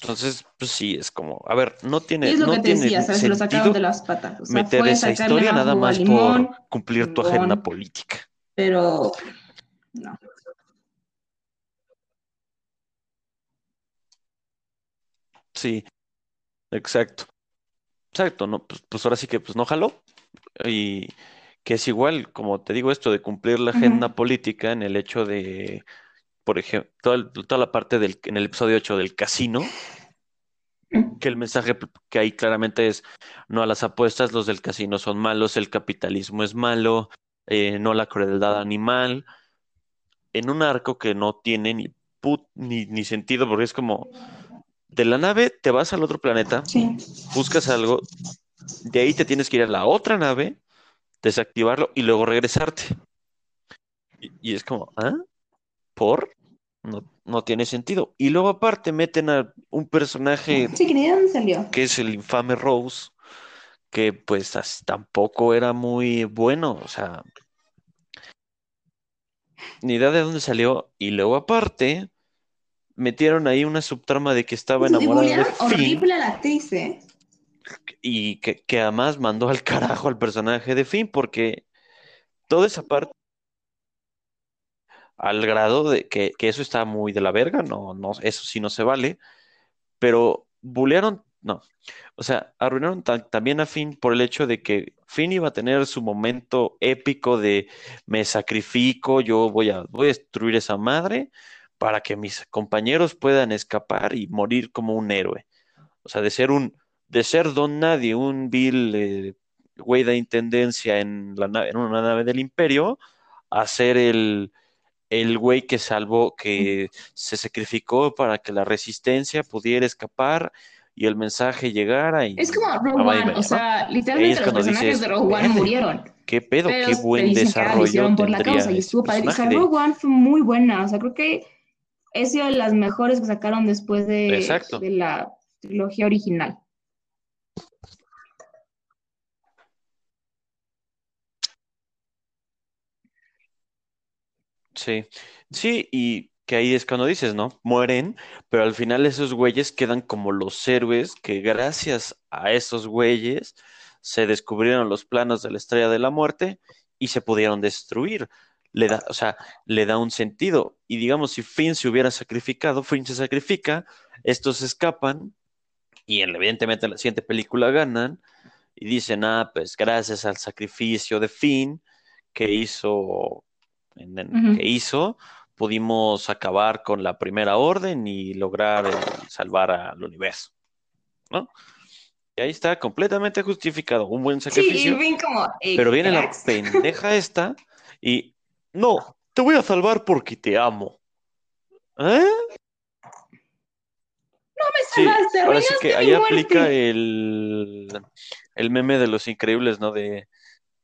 Entonces, pues sí, es como, a ver, no tiene, es lo no que te tiene decía, ¿sabes? Se lo sacaron de sentido las patas. O sea, meter esa historia nada más limón, por cumplir tu agenda política. pero no. Sí, exacto. Exacto, no, pues, pues ahora sí que pues no jaló. Y que es igual, como te digo, esto de cumplir la agenda política en el hecho de, por ejemplo, toda, la parte del, en el episodio 8 del casino, que el mensaje que hay claramente es, no a las apuestas, los del casino son malos, el capitalismo es malo, eh, no la crueldad animal, en un arco que no tiene ni, put- ni, ni sentido, porque es como, de la nave te vas al otro planeta, Sí. buscas algo, de ahí te tienes que ir a la otra nave, desactivarlo y luego regresarte. Y, y es como, ¿ah? ¿Por? No, no tiene sentido. Y luego aparte meten a un personaje Sí, que ni de dónde salió. que es el infame Rose, que pues tampoco era muy bueno, o sea, ni idea de dónde salió. Y luego aparte metieron ahí una subtrama de que estaba Y enamorada de Finn horrible a la actriz, ¿eh? y que, que además mandó al carajo al personaje de Finn porque toda esa parte al grado de que, que eso está muy de la verga, no, no, eso sí no se vale, pero bulearon, no, o sea, arruinaron ta- también a Finn por el hecho de que Finn iba a tener su momento épico de me sacrifico, yo voy a, voy a destruir esa madre para que mis compañeros puedan escapar y morir como un héroe. O sea, de ser un, de ser don nadie, un vil eh, güey de intendencia en la na- en una nave del imperio, a ser el el güey que salvó, que se sacrificó para que la resistencia pudiera escapar y el mensaje llegara Es y como Rogue One, o sea, es literalmente los personajes de dices, Rogue One murieron, qué pedo, pero qué buen desarrollo por la causa y estuvo padre. O sea, de... Rogue One fue muy buena, o sea, creo que es de las mejores que sacaron después de, Exacto, de la trilogía original. sí. Sí, y que ahí es cuando dices, ¿no? Mueren, pero al final esos güeyes quedan como los héroes que gracias a esos güeyes se descubrieron los planos de la Estrella de la Muerte y se pudieron destruir. Le da, o sea, le da un sentido. Y digamos, si Finn se hubiera sacrificado, Finn se sacrifica, estos escapan y evidentemente en la siguiente película ganan y dicen, ah, pues gracias al sacrificio de Finn que hizo, en- en- que hizo, pudimos acabar con la primera orden y lograr el salvar al universo, ¿no? Y ahí está completamente justificado, un buen Sí, y sacrificio, bien como, eh, pero viene la pendeja esta y, no, te voy a salvar porque te amo. ¿Eh? Me Sí, salvaste, ahora sí que ahí aplica el, el meme de los increíbles, ¿no? De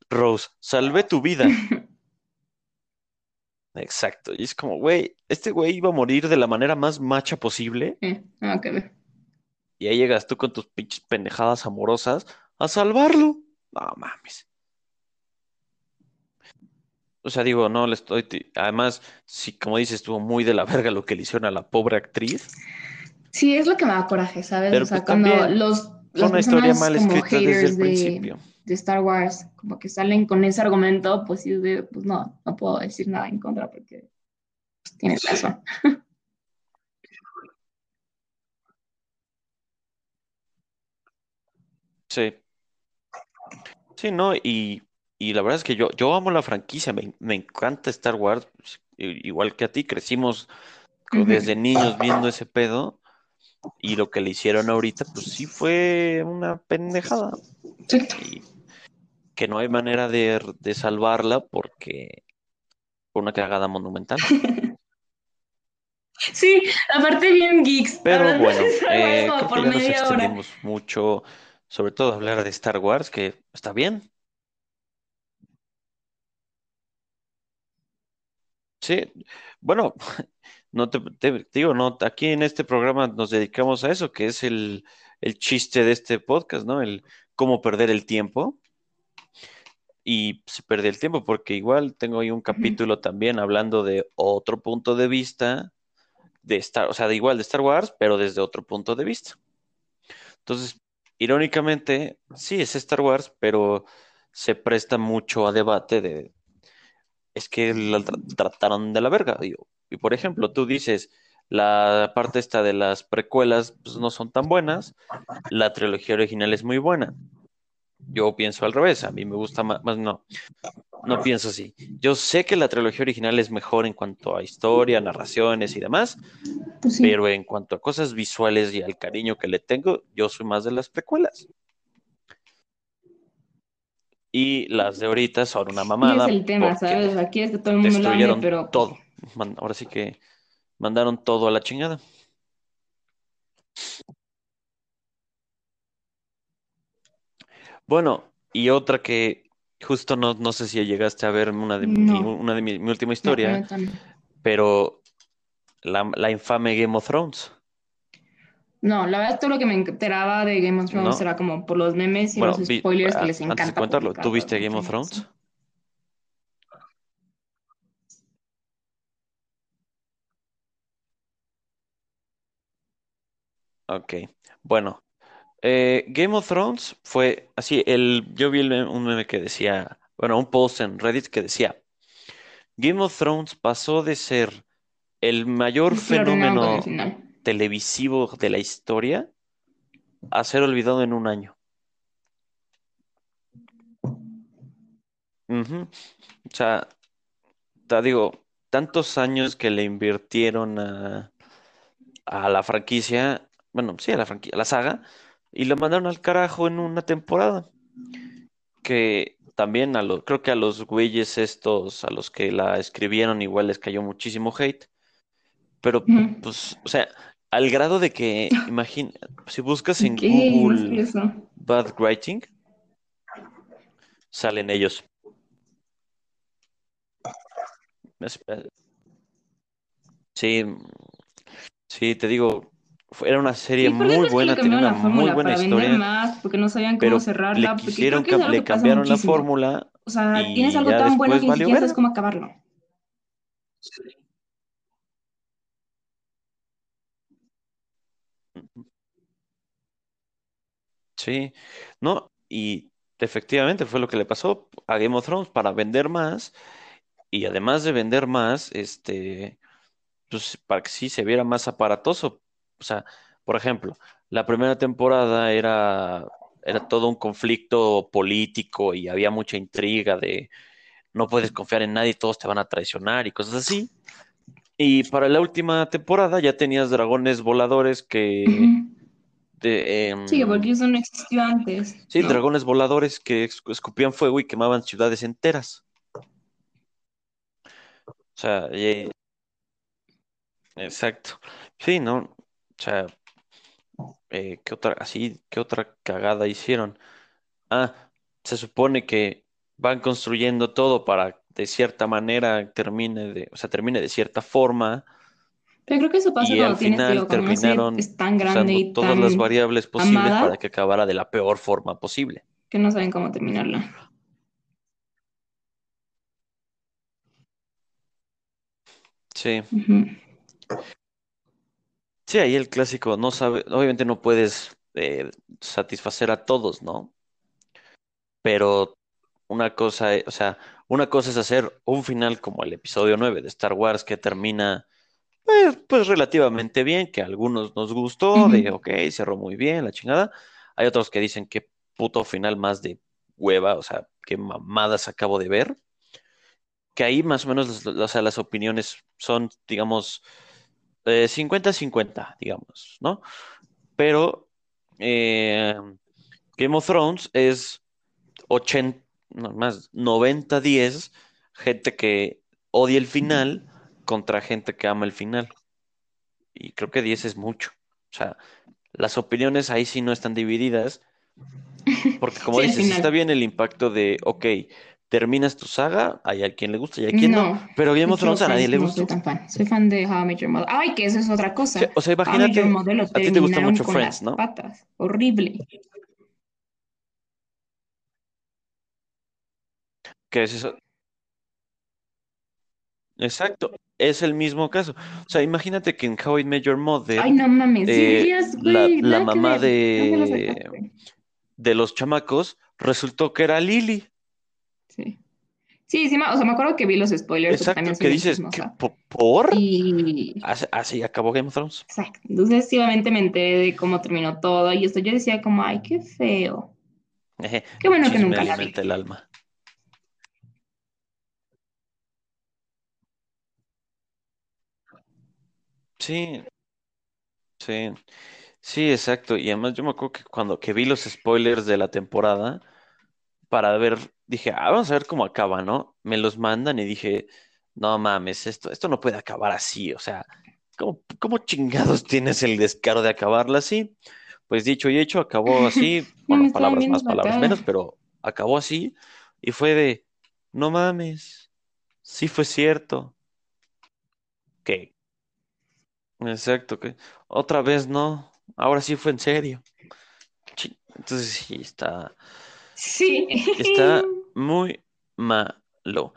Rose, salvé tu vida. *laughs* Exacto. Y es como, güey, este güey iba a morir de la manera más macha posible. Eh, ah, ok. Y ahí llegas tú con tus pinches pendejadas amorosas a salvarlo. No mames. O sea, digo, no le estoy. Además, sí, como dices, estuvo muy de la verga lo que le hicieron a la pobre actriz. Sí, es lo que me da coraje, ¿sabes? O sea, pues cuando los, las una historia mal escrita desde el de, principio. de Star Wars, como que salen con ese argumento, pues sí, pues no, no puedo decir nada en contra porque pues, tienes razón. *laughs* Sí. Sí, no, y, y la verdad es que yo, yo amo la franquicia, me, me encanta Star Wars, igual que a ti, crecimos desde niños viendo ese pedo, y lo que le hicieron ahorita, pues sí fue una pendejada, Sí. y que no hay manera de, de salvarla porque fue una cagada monumental. *laughs* Sí, aparte bien geeks, Pero bueno, *laughs* eh, creo que ya nos extendimos mucho, sobre todo hablar de Star Wars, que está bien, sí, bueno. *laughs* no te, te- digo, no, aquí en este programa nos dedicamos a eso, que es el, el chiste de este podcast, ¿no? El cómo perder el tiempo. Y se pierde el tiempo, porque igual tengo ahí un capítulo también hablando de otro punto de vista de Star, o sea, de igual de Star Wars, pero desde otro punto de vista. Entonces, irónicamente, sí es Star Wars, pero se presta mucho a debate de, es que la tra- trataron de la verga. Y, y, por ejemplo, tú dices, la parte esta de las precuelas pues, no son tan buenas, la trilogía original es muy buena. Yo pienso al revés, a mí me gusta más, más no, no pienso así. Yo sé que la trilogía original es mejor en cuanto a historia, narraciones y demás, Pues sí. pero en cuanto a cosas visuales y al cariño que le tengo, yo soy más de las precuelas. Y las de ahorita son una Y es mamada el tema, ¿sabes? Aquí es que todo el mundo lo ame, pero todo. Ahora sí que mandaron todo a la chingada. Bueno, y otra que justo no, no sé si llegaste a ver una de mi, una de mi, mi última historia, no. pero la, la infame Game of Thrones, No, la verdad todo lo que me enteraba de Game of Thrones ¿no? era como por los memes y Bueno, los vi- spoilers que les antes de encanta contarlo, ¿tú viste Game of Thrones? sí. Ok, bueno, eh, Game of Thrones fue así, el, yo vi el meme- un meme que decía, bueno, un post en Reddit que decía, Game of Thrones pasó de ser el mayor Es que lo arruinaron con el fenómeno final. Televisivo de la historia a ser olvidado en un año. Ujú. O sea, te digo, tantos años que le invirtieron a, a la franquicia, bueno, sí, a la franquicia, a la saga, y lo mandaron al carajo en una temporada. Que también a los, creo que a los güeyes estos, a los que la escribieron, igual les cayó muchísimo hate. Pero, Ujú. pues, o sea, al grado de que, *laughs* imagina, si buscas en Google eso. Bad Writing, salen ellos. Espera, Sí, sí, te digo, era una serie ¿Y por qué muy buena, tenía una la muy buena ¿Para historia, más? ¿Porque no sabían cómo pero le cerrarla? Porque creo quisieron, que es le cambiaron la muchísimo. fórmula O sea, tienes algo tan bueno que ni siquiera sabes cómo acabarlo. Sí, no, y efectivamente fue lo que le pasó a Game of Thrones para vender más y además de vender más, este, pues para que sí se viera más aparatoso. O sea, por ejemplo, la primera temporada era, era todo un conflicto político y había mucha intriga de no puedes confiar en nadie, todos te van a traicionar y cosas así. Y para la última temporada ya tenías dragones voladores que... De, Sí, em, porque eso no existió antes, Sí, ¿no? dragones voladores que esc- escupían fuego y quemaban ciudades enteras. O sea, eh, exacto. Sí, ¿no? O sea, eh, ¿qué otra, así, qué otra cagada hicieron? Ah, se supone que van construyendo todo para de cierta manera termine de, o sea, termine de cierta forma Pero creo que eso pasa y al cuando tienes, final digo, cuando terminaron es tan grande y todas las variables posibles para que acabara de la peor forma posible. que no saben cómo terminarla. Sí, sí, ahí el clásico no sabe, obviamente no puedes eh, satisfacer a todos, ¿no? Pero una cosa, e- o sea, una cosa es hacer un final como el episodio 9 de Star Wars que termina pues, pues relativamente bien, que a algunos nos gustó, de Ujú. ok, cerró muy bien, la chingada. Hay otros que dicen que puto final más de hueva, o sea, qué mamadas acabo de ver. Que ahí más o menos, las- o sea, las opiniones son, digamos, eh, 50-50, digamos, ¿no? Pero eh, Game of Thrones es 80, no, más 90-10, gente que odia el final contra gente que ama el final. Y creo que 10 es mucho. O sea, las opiniones ahí sí no están divididas, porque como Sí, dices, está bien el impacto de, ok, terminas tu saga, hay a quien le gusta y a quien no, No, pero Game of Thrones a nadie le no soy tan fan. Soy fan de How I Met Your Mother. Ay, que eso es otra cosa. O sea, imagínate, a ti te gusta mucho con Friends, las ¿no? patas. Horrible. ¿Qué es eso? Exacto, es el mismo caso. O sea, imagínate que en How I Met Your Ay, no mames, sí eh, la, mamá ver. ¿Dónde lo de, de los chamacos resultó que era Lily. Sí. Sí, sí, o sea, me acuerdo que vi los spoilers Exacto, también que dices, ¿qué, chismosa. po- ¿por? Y, Así, acabó Game of Thrones. exacto. Entonces, sí, obviamente me enteré de cómo terminó todo y esto yo decía como, ay, qué feo. Eje, Qué bueno que nunca la vi. el alma. Sí, sí, sí, exacto. Y además yo me acuerdo que cuando que vi los spoilers de la temporada, para ver, dije, ah, vamos a ver cómo acaba, ¿no? Me los mandan y dije, no mames, esto, esto no puede acabar así, o sea, ¿cómo, cómo chingados *laughs* tienes el descaro de acabarla así? Pues dicho y hecho, acabó así, me *laughs* bueno, palabras viendo más, la palabras menos, pero acabó así y fue de, no mames, sí fue cierto, que, exacto, que otra vez no, ahora sí fue en serio. Chi- Entonces sí, está, Sí. está *laughs* muy malo.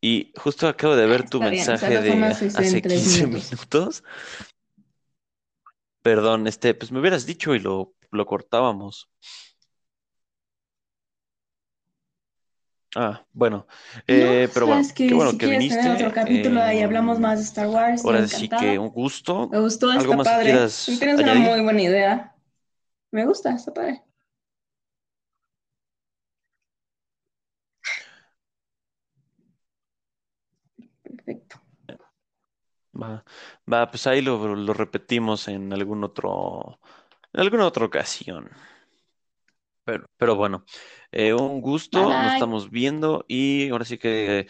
Y justo acabo de ver tu Está bien, mensaje de en hace tres 15 minutos. minutos. Perdón, este, pues me hubieras dicho y lo, lo cortábamos. Ah, bueno, No, eh, pero sabes bueno, qué que bueno si que quieres tener otro viniste. capítulo ahí hablamos em, más de Star Wars, ahora sí que un gusto. Me gustó, ¿Algo está padre. Tienes una muy añadir? buena idea. Me gusta, está padre. Perfecto. Va, va, pues ahí lo, lo repetimos en algún otro, en alguna otra ocasión. Pero, pero bueno, eh, un Bye gusto, nos estamos viendo y ahora sí que